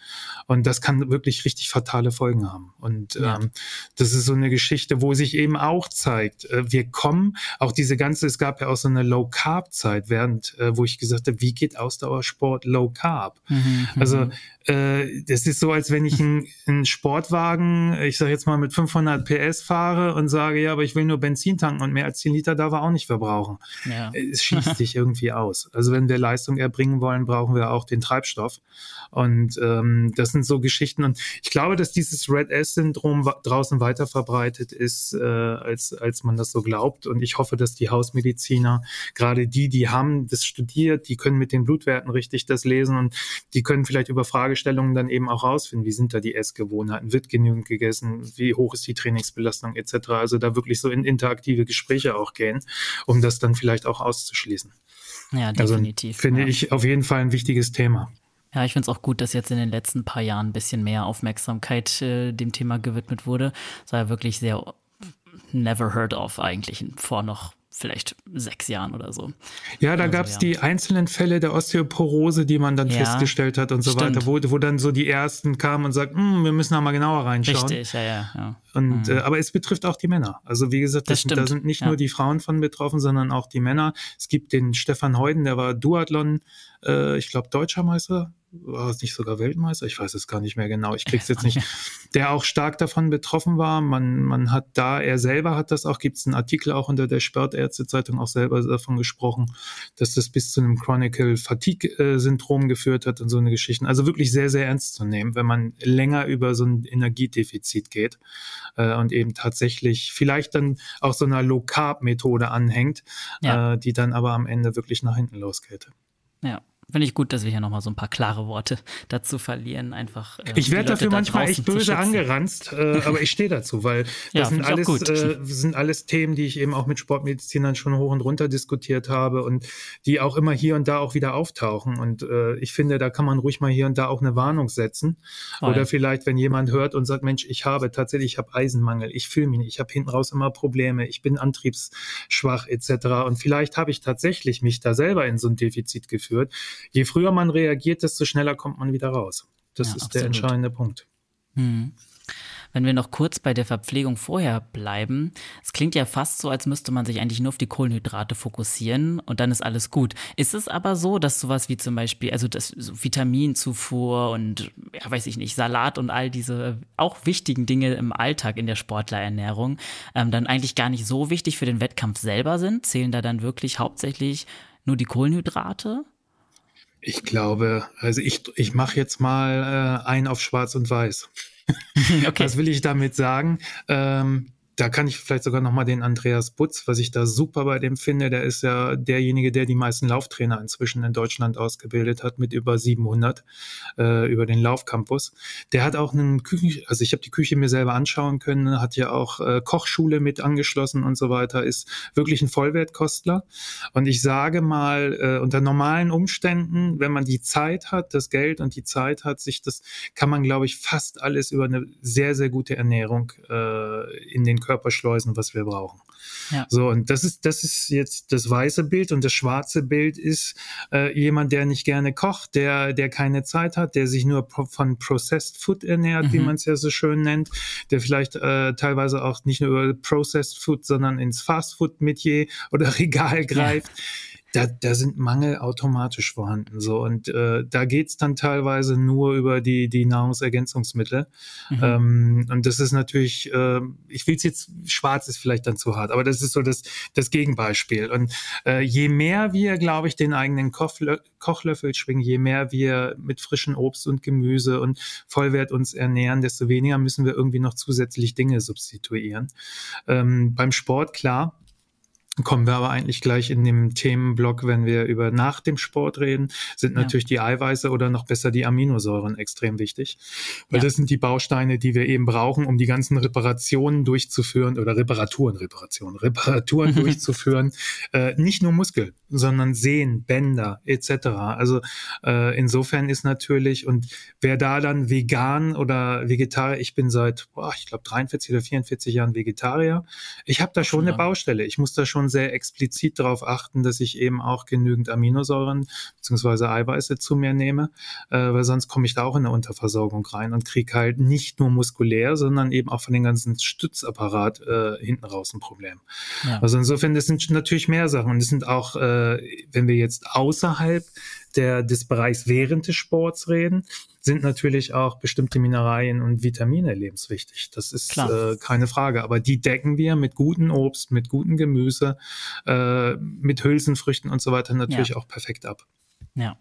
Und das kann wirklich richtig fatale Folgen haben. Und ja. ähm, das ist so eine Geschichte, wo sich eben auch zeigt, äh, wir kommen, auch diese ganze, es gab ja auch so eine Low-Carb-Zeit, während, äh, wo ich gesagt habe, wie geht aus Ausdauersport Low Carb. Mhm, also mhm. äh, das ist so, als wenn ich einen Sportwagen, ich sage jetzt mal mit 500 PS fahre und sage, ja, aber ich will nur Benzin tanken und mehr als 10 Liter darf er auch nicht verbrauchen. Ja. Es schießt sich irgendwie aus. Also wenn wir Leistung erbringen wollen, brauchen wir auch den Treibstoff. Und ähm, das sind so Geschichten. Und ich glaube, dass dieses Red S-Syndrom draußen weiter verbreitet ist, äh, als, als man das so glaubt. Und ich hoffe, dass die Hausmediziner, gerade die, die haben das studiert, die können mit den Blutwerten richtig das lesen und die können vielleicht über Fragestellungen dann eben auch rausfinden, wie sind da die Essgewohnheiten, wird genügend gegessen, wie hoch ist die Trainingsbelastung etc. Also da wirklich so in interaktive Gespräche auch gehen, um das dann vielleicht auch auszuschließen. Ja, also definitiv. Also, finde ja. ich auf jeden Fall ein wichtiges Thema. Ja, ich finde es auch gut, dass jetzt in den letzten paar Jahren ein bisschen mehr Aufmerksamkeit äh, dem Thema gewidmet wurde. Das war ja wirklich sehr never heard of eigentlich vor noch vielleicht sechs Jahren oder so. Ja, da also, gab es ja. die einzelnen Fälle der Osteoporose, die man dann ja, festgestellt hat und so stimmt. weiter, wo, wo dann so die ersten kamen und sagten, hm, wir müssen da mal genauer reinschauen. Richtig, ja, ja. ja. Und, mhm. äh, aber es betrifft auch die Männer. Also wie gesagt, das, das da sind nicht nur die Frauen von betroffen, sondern auch die Männer. Es gibt den Stefan Heuden, der war Duathlon, äh, ich glaube, deutscher Meister war es nicht sogar Weltmeister? Ich weiß es gar nicht mehr genau. Ich krieg's jetzt nicht. Der auch stark davon betroffen war. Man, man hat da, er selber hat das auch, gibt es einen Artikel auch unter der Sportärztezeitung auch selber davon gesprochen, dass das bis zu einem Chronicle Fatigue Syndrom geführt hat und so eine Geschichte. Also wirklich sehr, sehr ernst zu nehmen, wenn man länger über so ein Energiedefizit geht äh, und eben tatsächlich vielleicht dann auch so einer Low Carb Methode anhängt, ja. äh, die dann aber am Ende wirklich nach hinten losgeht. Ja. Finde ich gut, dass wir hier nochmal so ein paar klare Worte dazu verlieren. Einfach. Äh, ich werde dafür da manchmal echt böse angeranzt, äh, aber ich stehe dazu, weil das ja, sind, alles, äh, sind alles Themen, die ich eben auch mit Sportmedizinern schon hoch und runter diskutiert habe und die auch immer hier und da auch wieder auftauchen. Und äh, ich finde, da kann man ruhig mal hier und da auch eine Warnung setzen. Voll. Oder vielleicht, wenn jemand hört und sagt, Mensch, ich habe tatsächlich, ich habe Eisenmangel, ich fühle mich nicht, ich habe hinten raus immer Probleme, ich bin antriebsschwach etc. Und vielleicht habe ich tatsächlich mich da selber in so ein Defizit geführt je früher man reagiert, desto schneller kommt man wieder raus. Das ja, ist absolut. der entscheidende Punkt. Hm. Wenn wir noch kurz bei der Verpflegung vorher bleiben, es klingt ja fast so, als müsste man sich eigentlich nur auf die Kohlenhydrate fokussieren und dann ist alles gut. Ist es aber so, dass sowas wie zum Beispiel, also das so Vitaminzufuhr und ja, weiß ich nicht, Salat und all diese auch wichtigen Dinge im Alltag in der Sportlerernährung ähm, dann eigentlich gar nicht so wichtig für den Wettkampf selber sind? Zählen da dann wirklich hauptsächlich nur die Kohlenhydrate? Ich glaube, also ich, ich mache jetzt mal äh, ein auf Schwarz und Weiß. okay. Was will ich damit sagen? Ähm, da kann ich vielleicht sogar nochmal den Andreas Butz, was ich da super bei dem finde, der ist ja derjenige, der die meisten Lauftrainer inzwischen in Deutschland ausgebildet hat, mit über 700 äh, über den Laufcampus. Der hat auch einen Küchen, also ich habe die Küche mir selber anschauen können, hat ja auch äh, Kochschule mit angeschlossen und so weiter, ist wirklich ein Vollwertkostler. Und ich sage mal, äh, unter normalen Umständen, wenn man die Zeit hat, das Geld und die Zeit hat, sich das, kann man, glaube ich, fast alles über eine sehr, sehr gute Ernährung äh, in den Körper schleusen, was wir brauchen. Ja. So, und das ist, das ist jetzt das weiße Bild und das schwarze Bild ist äh, jemand, der nicht gerne kocht, der, der keine Zeit hat, der sich nur von Processed Food ernährt, mhm. wie man es ja so schön nennt, der vielleicht äh, teilweise auch nicht nur über Processed Food, sondern ins Fast Food Metier oder Regal greift. Ja da, da sind Mangel automatisch vorhanden. So und äh, da geht's dann teilweise nur über die die Nahrungsergänzungsmittel. Mhm. Ähm, und das ist natürlich, äh, ich will es jetzt schwarz ist vielleicht dann zu hart, aber das ist so das das Gegenbeispiel. Und äh, je mehr wir, glaube ich, den eigenen Kochlö Kochlöffel schwingen, je mehr wir mit frischen Obst und Gemüse und Vollwert uns ernähren, desto weniger müssen wir irgendwie noch zusätzlich Dinge substituieren. Ähm, beim Sport klar Kommen wir aber eigentlich gleich in dem Themenblock, wenn wir über nach dem Sport reden, sind ja. natürlich die Eiweiße oder noch besser die Aminosäuren extrem wichtig. Weil ja. das sind die Bausteine, die wir eben brauchen, um die ganzen Reparationen durchzuführen oder Reparaturen, Reparationen, Reparaturen durchzuführen. Äh, nicht nur Muskel, sondern Sehnen, Bänder etc. Also äh, insofern ist natürlich, und wer da dann vegan oder Vegetarier, ich bin seit, boah, ich glaube 43 oder 44 Jahren Vegetarier, ich habe da schon eine Baustelle. Ich muss da schon schon sehr explizit darauf achten, dass ich eben auch genügend Aminosäuren bzw. Eiweiße zu mir nehme, äh, weil sonst komme ich da auch in eine Unterversorgung rein und kriege halt nicht nur muskulär, sondern eben auch von den ganzen Stützapparat äh, hinten raus ein Problem. Ja. Also insofern, das sind natürlich mehr Sachen und das sind auch, äh, wenn wir jetzt außerhalb der, des Bereichs während des Sports reden, sind natürlich auch bestimmte Mineralien und Vitamine lebenswichtig. Das ist äh, keine Frage. Aber die decken wir mit gutem Obst, mit gutem Gemüse, äh, mit Hülsenfrüchten und so weiter natürlich ja. auch perfekt ab. Ja.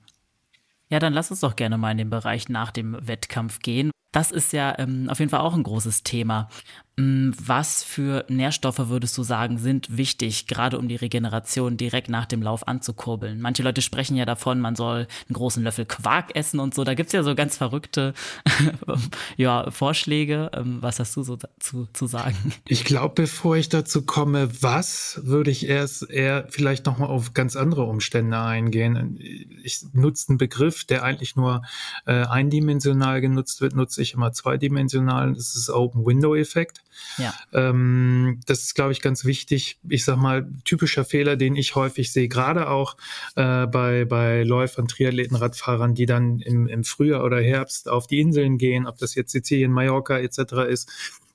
Ja, dann lass uns doch gerne mal in den Bereich nach dem Wettkampf gehen. Das ist ja ähm, auf jeden Fall auch ein großes Thema. Mm, was für Nährstoffe würdest du sagen, sind wichtig, gerade um die Regeneration direkt nach dem Lauf anzukurbeln? Manche Leute sprechen ja davon, man soll einen großen Löffel Quark essen und so. Da gibt's ja so ganz verrückte ja, Vorschläge. Ähm, was hast du so dazu zu sagen? Ich glaube, bevor ich dazu komme, was, würde ich erst eher vielleicht nochmal auf ganz andere Umstände eingehen. Ich nutze einen Begriff, der eigentlich nur äh, eindimensional genutzt wird, nutze ich immer zweidimensional. Das ist Open Window Effekt. Ja. Ähm, das ist, glaube ich, ganz wichtig. Ich sag mal, typischer Fehler, den ich häufig sehe, gerade auch äh, bei, bei Läufern, Triathleten, Radfahrern, die dann im, im Frühjahr oder Herbst auf die Inseln gehen, ob das jetzt Sizilien, Mallorca etc. ist,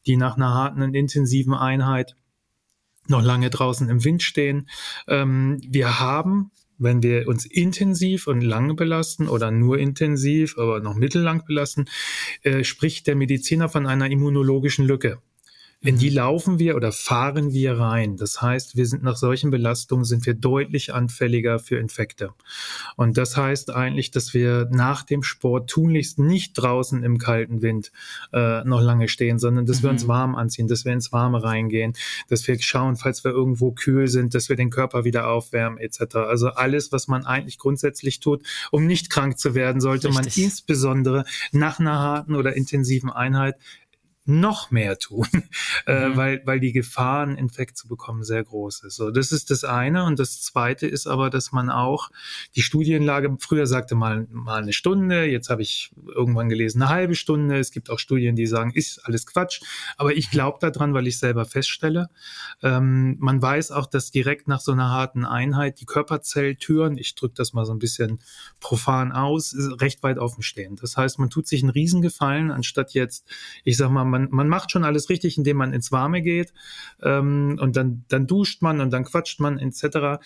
die nach einer harten und intensiven Einheit noch lange draußen im Wind stehen. Ähm, wir haben wenn wir uns intensiv und lange belasten oder nur intensiv, aber noch mittellang belasten, äh, spricht der Mediziner von einer immunologischen Lücke. In die mhm. laufen wir oder fahren wir rein. Das heißt, wir sind nach solchen Belastungen sind wir deutlich anfälliger für Infekte. Und das heißt eigentlich, dass wir nach dem Sport tunlichst nicht draußen im kalten Wind äh, noch lange stehen, sondern dass mhm. wir uns mhm. warm anziehen, dass wir ins Warme reingehen, dass wir schauen, falls wir irgendwo kühl sind, dass wir den Körper wieder aufwärmen etc. Also alles, was man eigentlich grundsätzlich tut, um nicht krank zu werden, sollte Richtig. man insbesondere nach einer harten oder intensiven Einheit noch mehr tun, äh, mhm. weil, weil die Gefahr, einen Infekt zu bekommen, sehr groß ist. So, das ist das eine. Und das zweite ist aber, dass man auch die Studienlage, früher sagte man mal eine Stunde, jetzt habe ich irgendwann gelesen, eine halbe Stunde. Es gibt auch Studien, die sagen, ist alles Quatsch. Aber ich glaube daran, weil ich selber feststelle, ähm, man weiß auch, dass direkt nach so einer harten Einheit die Körperzelltüren, ich drücke das mal so ein bisschen profan aus, recht weit offen stehen. Das heißt, man tut sich einen Riesengefallen, anstatt jetzt, ich sag mal, man man, man macht schon alles richtig, indem man ins Warme geht ähm, und dann, dann duscht man und dann quatscht man etc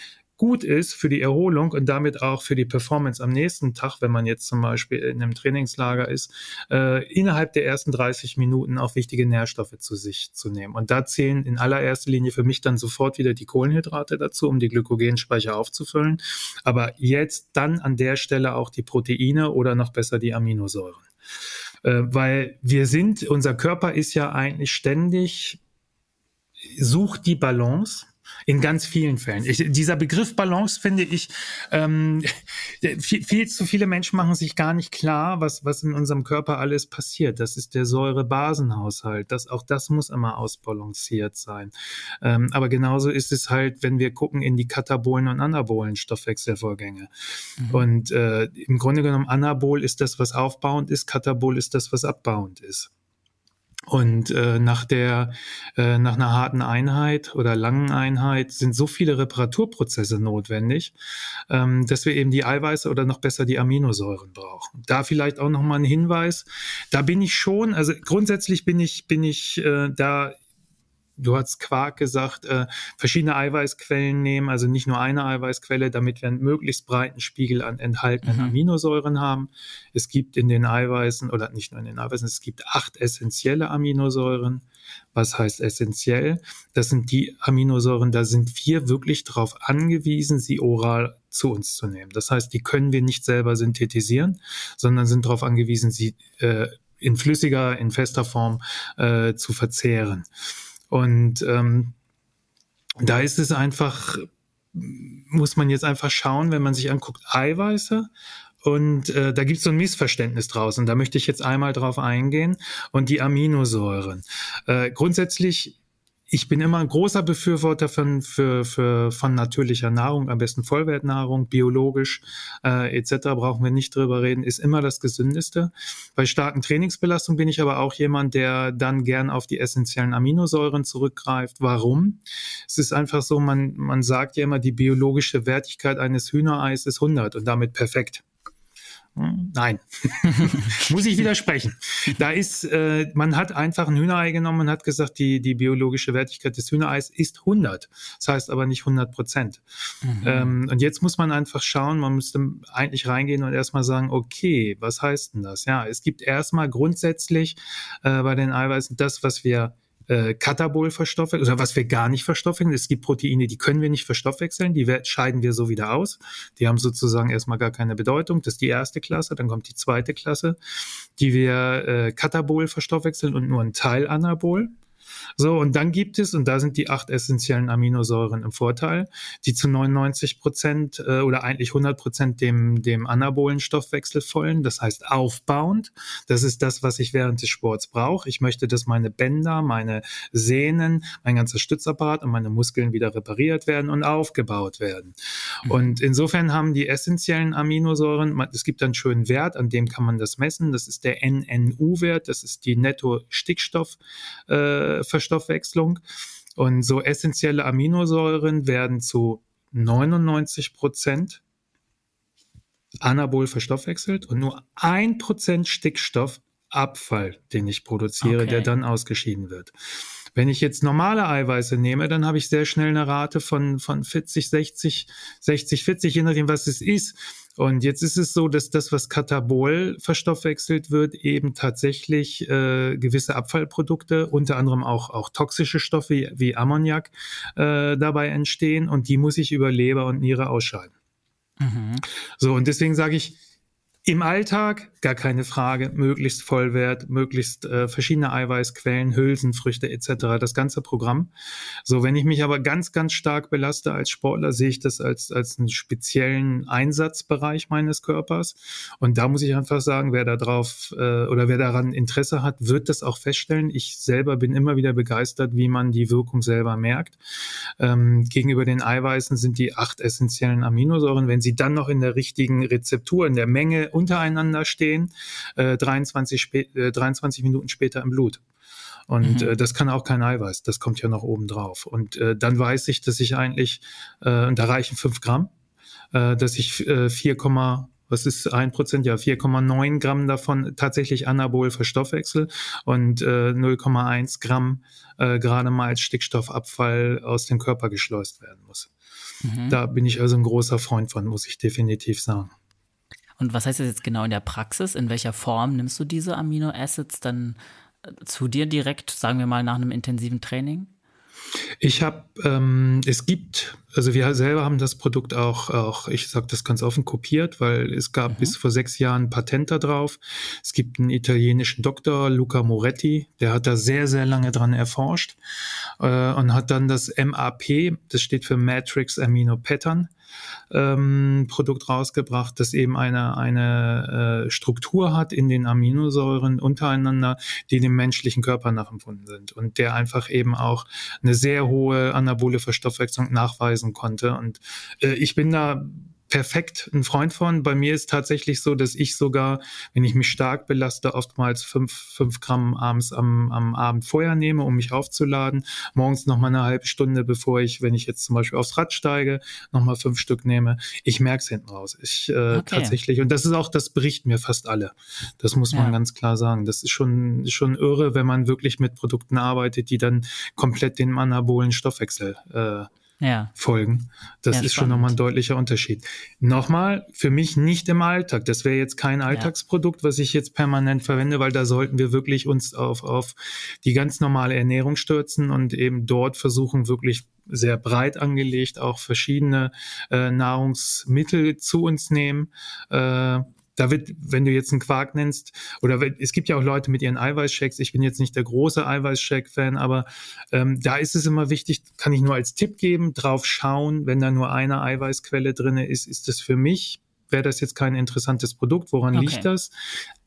gut ist für die Erholung und damit auch für die Performance am nächsten Tag, wenn man jetzt zum Beispiel in einem Trainingslager ist, äh, innerhalb der ersten 30 Minuten auch wichtige Nährstoffe zu sich zu nehmen. Und da zählen in allererster Linie für mich dann sofort wieder die Kohlenhydrate dazu, um die Glykogenspeicher aufzufüllen. Aber jetzt dann an der Stelle auch die Proteine oder noch besser die Aminosäuren. Äh, weil wir sind, unser Körper ist ja eigentlich ständig sucht die Balance in ganz vielen Fällen. Ich, dieser Begriff Balance finde ich, ähm, viel, viel, zu viele Menschen machen sich gar nicht klar, was, was in unserem Körper alles passiert. Das ist der Säurebasenhaushalt. Das, auch das muss immer ausbalanciert sein. Ähm, aber genauso ist es halt, wenn wir gucken in die katabolen und anabolen Stoffwechselvorgänge. Mhm. Und äh, im Grunde genommen, Anabol ist das, was aufbauend ist, Katabol ist das, was abbauend ist. Und äh, nach der, äh, nach einer harten Einheit oder langen Einheit sind so viele Reparaturprozesse notwendig, ähm, dass wir eben die Eiweiße oder noch besser die Aminosäuren brauchen. Da vielleicht auch noch mal ein Hinweis. Da bin ich schon, also grundsätzlich bin ich, bin ich äh, da du hast Quark gesagt, äh, verschiedene Eiweißquellen nehmen, also nicht nur eine Eiweißquelle, damit wir einen möglichst breiten Spiegel an enthaltenen mhm. Aminosäuren haben. Es gibt in den Eiweißen, oder nicht nur in den Eiweißen, es gibt acht essentielle Aminosäuren. Was heißt essentiell? Das sind die Aminosäuren, da sind wir wirklich darauf angewiesen, sie oral zu uns zu nehmen. Das heißt, die können wir nicht selber synthetisieren, sondern sind darauf angewiesen, sie äh, in flüssiger, in fester Form äh, zu verzehren. Und ähm, da ist es einfach, muss man jetzt einfach schauen, wenn man sich anguckt, Eiweiße. Und äh, da gibt es so ein Missverständnis draus. Und da möchte ich jetzt einmal drauf eingehen. Und die Aminosäuren. Äh, grundsätzlich ich bin immer ein großer Befürworter von, für, für, von natürlicher Nahrung, am besten Vollwertnahrung, biologisch äh, etc. brauchen wir nicht drüber reden, ist immer das Gesündeste. Bei starken Trainingsbelastungen bin ich aber auch jemand, der dann gern auf die essentiellen Aminosäuren zurückgreift. Warum? Es ist einfach so, man, man sagt ja immer, die biologische Wertigkeit eines Hühnereis ist 100 und damit perfekt. Nein, muss ich widersprechen. Da ist, äh, man hat einfach ein Hühnerei genommen und hat gesagt, die, die biologische Wertigkeit des Hühnereis ist 100. Das heißt aber nicht 100 Prozent. Mhm. Ähm, und jetzt muss man einfach schauen, man müsste eigentlich reingehen und erstmal sagen, okay, was heißt denn das? Ja, es gibt erstmal grundsätzlich äh, bei den Eiweißen das, was wir äh, Katabol verstoffwechseln, oder was wir gar nicht verstoffwechseln. Es gibt Proteine, die können wir nicht verstoffwechseln, die scheiden wir so wieder aus. Die haben sozusagen erstmal gar keine Bedeutung. Das ist die erste Klasse, dann kommt die zweite Klasse, die wir äh, Katabol verstoffwechseln und nur ein Teil Anabol. So, und dann gibt es, und da sind die acht essentiellen Aminosäuren im Vorteil, die zu 99 Prozent äh, oder eigentlich 100 Prozent dem, dem anabolen Stoffwechsel folgen, das heißt aufbauend. Das ist das, was ich während des Sports brauche. Ich möchte, dass meine Bänder, meine Sehnen, mein ganzer Stützapparat und meine Muskeln wieder repariert werden und aufgebaut werden. Mhm. Und insofern haben die essentiellen Aminosäuren, es gibt einen schönen Wert, an dem kann man das messen. Das ist der NNU-Wert, das ist die Netto-Stickstoff- äh, Verstoffwechslung. Und so essentielle Aminosäuren werden zu 99 Prozent anabol verstoffwechselt und nur ein Prozent Stickstoffabfall, den ich produziere, okay. der dann ausgeschieden wird. Wenn ich jetzt normale Eiweiße nehme, dann habe ich sehr schnell eine Rate von, von 40, 60, 60, 40, je nachdem, was es ist. Und jetzt ist es so, dass das, was Katabol verstoffwechselt wird, eben tatsächlich äh, gewisse Abfallprodukte, unter anderem auch, auch toxische Stoffe wie Ammoniak äh, dabei entstehen und die muss ich über Leber und Niere ausscheiden. Mhm. So, und deswegen sage ich, im Alltag, gar keine Frage, möglichst Vollwert, möglichst äh, verschiedene Eiweißquellen, Hülsenfrüchte etc., das ganze Programm. So, wenn ich mich aber ganz, ganz stark belaste als Sportler, sehe ich das als, als einen speziellen Einsatzbereich meines Körpers. Und da muss ich einfach sagen, wer da drauf äh, oder wer daran Interesse hat, wird das auch feststellen. Ich selber bin immer wieder begeistert, wie man die Wirkung selber merkt. Ähm, gegenüber den Eiweißen sind die acht essentiellen Aminosäuren, wenn sie dann noch in der richtigen Rezeptur, in der Menge untereinander stehen, äh, 23, äh, 23 Minuten später im Blut. Und mhm. äh, das kann auch kein Eiweiß, das kommt ja noch oben drauf. Und äh, dann weiß ich, dass ich eigentlich, äh, und da reichen 5 Gramm, äh, dass ich äh, 4, was ist ein Prozent? Ja, 4,9 Gramm davon tatsächlich Anabol Verstoffwechsel und äh, 0,1 Gramm äh, gerade mal als Stickstoffabfall aus dem Körper geschleust werden muss. Mhm. Da bin ich also ein großer Freund von, muss ich definitiv sagen. Und was heißt das jetzt genau in der Praxis? In welcher Form nimmst du diese Aminoacids dann äh, zu dir direkt, sagen wir mal, nach einem intensiven Training? Ich habe, ähm, es gibt, also wir selber haben das Produkt auch, auch ich sage das ganz offen, kopiert, weil es gab mhm. bis vor sechs Jahren Patent da drauf. Es gibt einen italienischen Doktor, Luca Moretti, der hat da sehr, sehr lange dran erforscht äh, und hat dann das MAP, das steht für Matrix Amino Pattern, ähm, Produkt rausgebracht, das eben eine, eine äh, Struktur hat in den Aminosäuren untereinander, die dem menschlichen Körper nachempfunden sind und der einfach eben auch eine sehr hohe anabole Verstoffwechslung nachweisen konnte. Und äh, ich bin da perfekt ein Freund von. Bei mir ist tatsächlich so, dass ich sogar, wenn ich mich stark belaste, oftmals fünf, fünf Gramm abends am, am Abend vorher nehme, um mich aufzuladen. Morgens noch mal eine halbe Stunde, bevor ich, wenn ich jetzt zum Beispiel aufs Rad steige, noch mal fünf Stück nehme. Ich merke es hinten raus. Ich äh, okay. tatsächlich, und das ist auch, das berichten mir fast alle. Das muss man ja. ganz klar sagen. Das ist schon, schon irre, wenn man wirklich mit Produkten arbeitet, die dann komplett den anabolen Stoffwechsel äh, ja. folgen. Das ja, ist spannend. schon nochmal ein deutlicher Unterschied. Nochmal, für mich nicht im Alltag. Das wäre jetzt kein Alltagsprodukt, was ich jetzt permanent verwende, weil da sollten wir wirklich uns auf, auf die ganz normale Ernährung stürzen und eben dort versuchen, wirklich sehr breit angelegt auch verschiedene äh, Nahrungsmittel zu uns nehmen. Äh, da wird, wenn du jetzt einen Quark nennst, oder es gibt ja auch Leute mit ihren Eiweißshakes, ich bin jetzt nicht der große Eiweißshake-Fan, aber ähm, da ist es immer wichtig, kann ich nur als Tipp geben, drauf schauen, wenn da nur eine Eiweißquelle drin ist, ist das für mich, wäre das jetzt kein interessantes Produkt, woran okay. liegt das?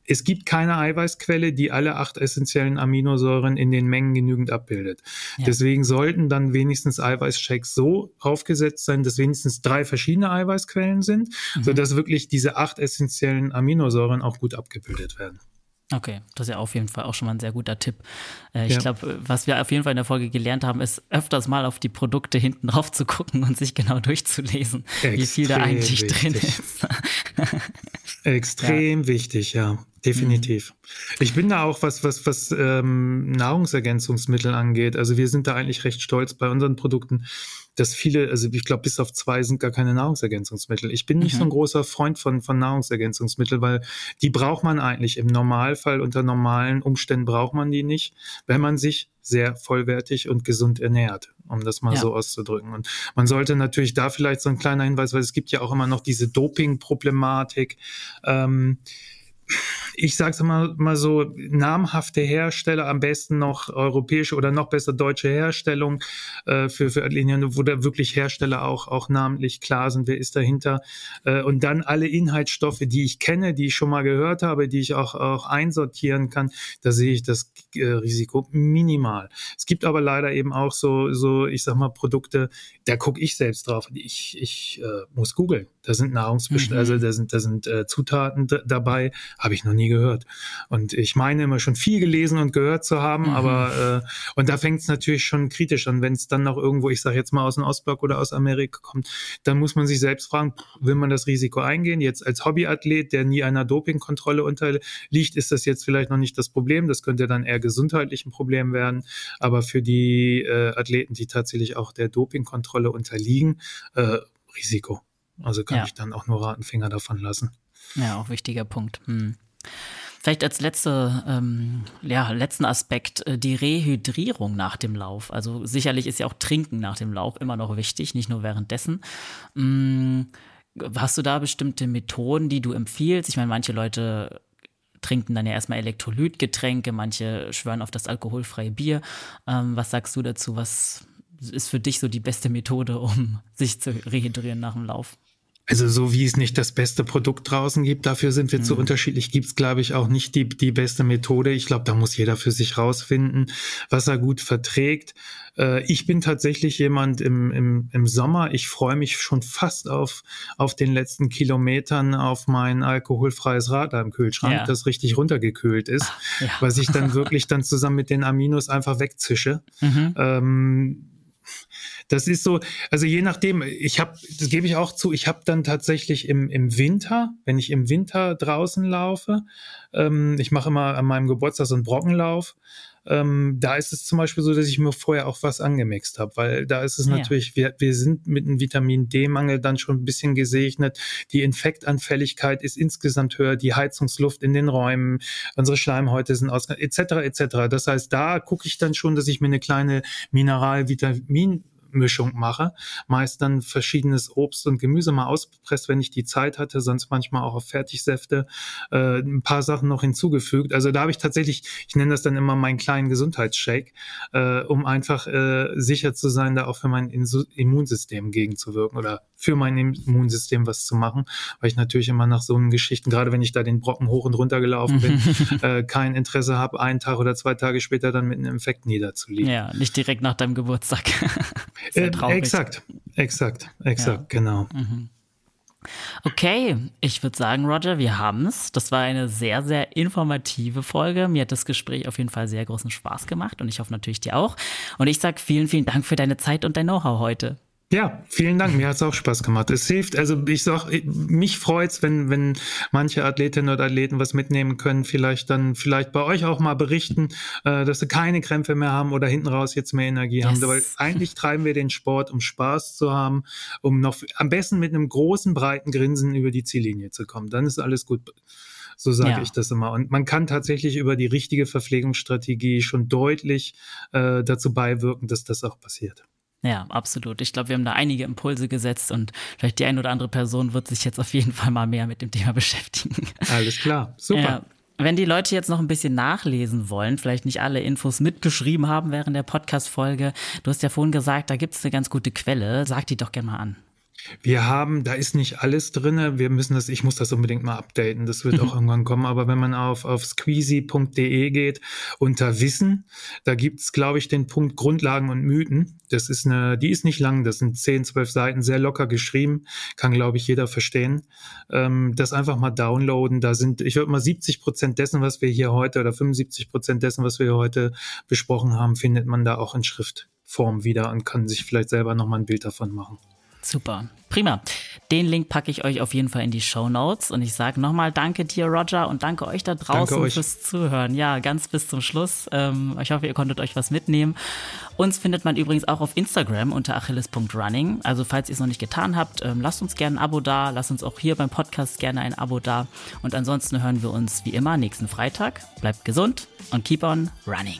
Es gibt keine Eiweißquelle, die alle acht essentiellen Aminosäuren in den Mengen genügend abbildet. Ja. Deswegen sollten dann wenigstens Eiweißshakes so aufgesetzt sein, dass wenigstens drei verschiedene Eiweißquellen sind, mhm. sodass wirklich diese acht essentiellen Aminosäuren auch gut abgebildet werden. Okay, das ist ja auf jeden Fall auch schon mal ein sehr guter Tipp. Äh, ich ja. glaube, was wir auf jeden Fall in der Folge gelernt haben, ist öfters mal auf die Produkte hinten drauf zu gucken und sich genau durchzulesen, Extrem wie viel da eigentlich drin ist. Extrem ja. wichtig, ja definitiv. Mhm. Ich bin da auch, was, was, was ähm, Nahrungsergänzungsmittel angeht. Also wir sind da eigentlich recht stolz bei unseren Produkten, dass viele, also ich glaube, bis auf zwei sind gar keine Nahrungsergänzungsmittel. Ich bin nicht mhm. so ein großer Freund von, von Nahrungsergänzungsmitteln, weil die braucht man eigentlich im Normalfall, unter normalen Umständen braucht man die nicht, wenn man sich sehr vollwertig und gesund ernährt, um das mal ja. so auszudrücken. Und man sollte natürlich da vielleicht so ein kleiner Hinweis, weil es gibt ja auch immer noch diese Doping-Problematik. Ähm, ich sage es mal, mal so, namhafte Hersteller, am besten noch europäische oder noch besser deutsche Herstellung äh, für, für Linien, wo da wirklich Hersteller auch, auch namentlich klar sind, wer ist dahinter. Äh, und dann alle Inhaltsstoffe, die ich kenne, die ich schon mal gehört habe, die ich auch, auch einsortieren kann, da sehe ich das äh, Risiko minimal. Es gibt aber leider eben auch so, so ich sag mal, Produkte, da gucke ich selbst drauf. Ich, ich äh, muss googeln. Da sind Nahrungsbestände, mhm. also da sind, da sind äh, Zutaten dabei, habe ich noch nie gehört. Und ich meine immer schon viel gelesen und gehört zu haben, mhm. aber äh, und da fängt es natürlich schon kritisch an, wenn es dann noch irgendwo, ich sage jetzt mal aus dem Ostblock oder aus Amerika kommt, dann muss man sich selbst fragen, will man das Risiko eingehen? Jetzt als Hobbyathlet, der nie einer Dopingkontrolle unterliegt, ist das jetzt vielleicht noch nicht das Problem. Das könnte dann eher gesundheitlich ein Problem werden. Aber für die äh, Athleten, die tatsächlich auch der Dopingkontrolle unterliegen, äh, Risiko. Also kann ja. ich dann auch nur raten, Finger davon lassen. Ja, auch wichtiger Punkt. Hm. Vielleicht als letzte, ähm, ja, letzten Aspekt äh, die Rehydrierung nach dem Lauf. Also sicherlich ist ja auch Trinken nach dem Lauf immer noch wichtig, nicht nur währenddessen. Hm, hast du da bestimmte Methoden, die du empfiehlst? Ich meine, manche Leute trinken dann ja erstmal Elektrolytgetränke, manche schwören auf das alkoholfreie Bier. Ähm, was sagst du dazu? Was ist für dich so die beste Methode, um sich zu rehydrieren nach dem Lauf? Also so wie es nicht das beste Produkt draußen gibt, dafür sind wir mhm. zu unterschiedlich, gibt es, glaube ich, auch nicht die, die beste Methode. Ich glaube, da muss jeder für sich rausfinden, was er gut verträgt. Äh, ich bin tatsächlich jemand im, im, im Sommer, ich freue mich schon fast auf, auf den letzten Kilometern auf mein alkoholfreies Rad im Kühlschrank, ja. das richtig runtergekühlt ist, Ach, ja. was ich dann wirklich dann zusammen mit den Aminos einfach wegzische. Mhm. Ähm, das ist so, also je nachdem, ich habe, das gebe ich auch zu, ich habe dann tatsächlich im, im Winter, wenn ich im Winter draußen laufe, ähm, ich mache immer an meinem Geburtstag so einen Brockenlauf, ähm, da ist es zum Beispiel so, dass ich mir vorher auch was angemixt habe, weil da ist es ja. natürlich, wir, wir sind mit einem Vitamin D-Mangel dann schon ein bisschen gesegnet. Die Infektanfälligkeit ist insgesamt höher, die Heizungsluft in den Räumen, unsere Schleimhäute sind aus, etc. etc. Das heißt, da gucke ich dann schon, dass ich mir eine kleine Mineral-Vitamin Mischung mache. Meist dann verschiedenes Obst und Gemüse mal ausgepresst, wenn ich die Zeit hatte, sonst manchmal auch auf Fertigsäfte äh, ein paar Sachen noch hinzugefügt. Also da habe ich tatsächlich, ich nenne das dann immer meinen kleinen Gesundheitsshake, äh, um einfach äh, sicher zu sein, da auch für mein Immunsystem gegenzuwirken oder für mein Immunsystem was zu machen, weil ich natürlich immer nach so einen Geschichten, gerade wenn ich da den Brocken hoch und runter gelaufen bin, äh, kein Interesse habe, einen Tag oder zwei Tage später dann mit einem Infekt niederzuliegen. Ja, nicht direkt nach deinem Geburtstag. Äh, exakt, exakt, exakt, ja. genau. Mhm. Okay, ich würde sagen, Roger, wir haben es. Das war eine sehr, sehr informative Folge. Mir hat das Gespräch auf jeden Fall sehr großen Spaß gemacht und ich hoffe natürlich dir auch. Und ich sage vielen, vielen Dank für deine Zeit und dein Know-how heute. Ja, vielen Dank. Mir hat es auch Spaß gemacht. Es hilft, also ich sag, mich freut's, wenn, wenn manche Athletinnen oder Athleten was mitnehmen können, vielleicht dann, vielleicht bei euch auch mal berichten, äh, dass sie keine Krämpfe mehr haben oder hinten raus jetzt mehr Energie yes. haben. Weil eigentlich treiben wir den Sport, um Spaß zu haben, um noch am besten mit einem großen, breiten Grinsen über die Ziellinie zu kommen. Dann ist alles gut. So sage ja. ich das immer. Und man kann tatsächlich über die richtige Verpflegungsstrategie schon deutlich äh, dazu beiwirken, dass das auch passiert. Ja, absolut. Ich glaube, wir haben da einige Impulse gesetzt und vielleicht die eine oder andere Person wird sich jetzt auf jeden Fall mal mehr mit dem Thema beschäftigen. Alles klar, super. Ja. Wenn die Leute jetzt noch ein bisschen nachlesen wollen, vielleicht nicht alle Infos mitgeschrieben haben während der Podcast-Folge, du hast ja vorhin gesagt, da gibt es eine ganz gute Quelle. Sag die doch gerne mal an. Wir haben, da ist nicht alles drin. Wir müssen das, ich muss das unbedingt mal updaten. Das wird mhm. auch irgendwann kommen. Aber wenn man auf, auf squeezy.de geht, unter Wissen, da gibt's, glaube ich, den Punkt Grundlagen und Mythen. Das ist eine, die ist nicht lang, das sind 10, 12 Seiten, sehr locker geschrieben. Kann, glaube ich, jeder verstehen. Ähm, das einfach mal downloaden. Da sind, ich würde mal 70 Prozent dessen, was wir hier heute oder 75 Prozent dessen, was wir heute besprochen haben, findet man da auch in Schriftform wieder und kann sich vielleicht selber nochmal ein Bild davon machen. Super. Prima. Den Link packe ich euch auf jeden Fall in die Show Notes. Und ich sage nochmal Danke dir, Roger, und danke euch da draußen euch. fürs Zuhören. Ja, ganz bis zum Schluss. Ähm, ich hoffe, ihr konntet euch was mitnehmen. Uns findet man übrigens auch auf Instagram unter achilles.running. Also, falls ihr es noch nicht getan habt, ähm, lasst uns gerne ein Abo da. Lasst uns auch hier beim Podcast gerne ein Abo da. Und ansonsten hören wir uns wie immer nächsten Freitag. Bleibt gesund und keep on running.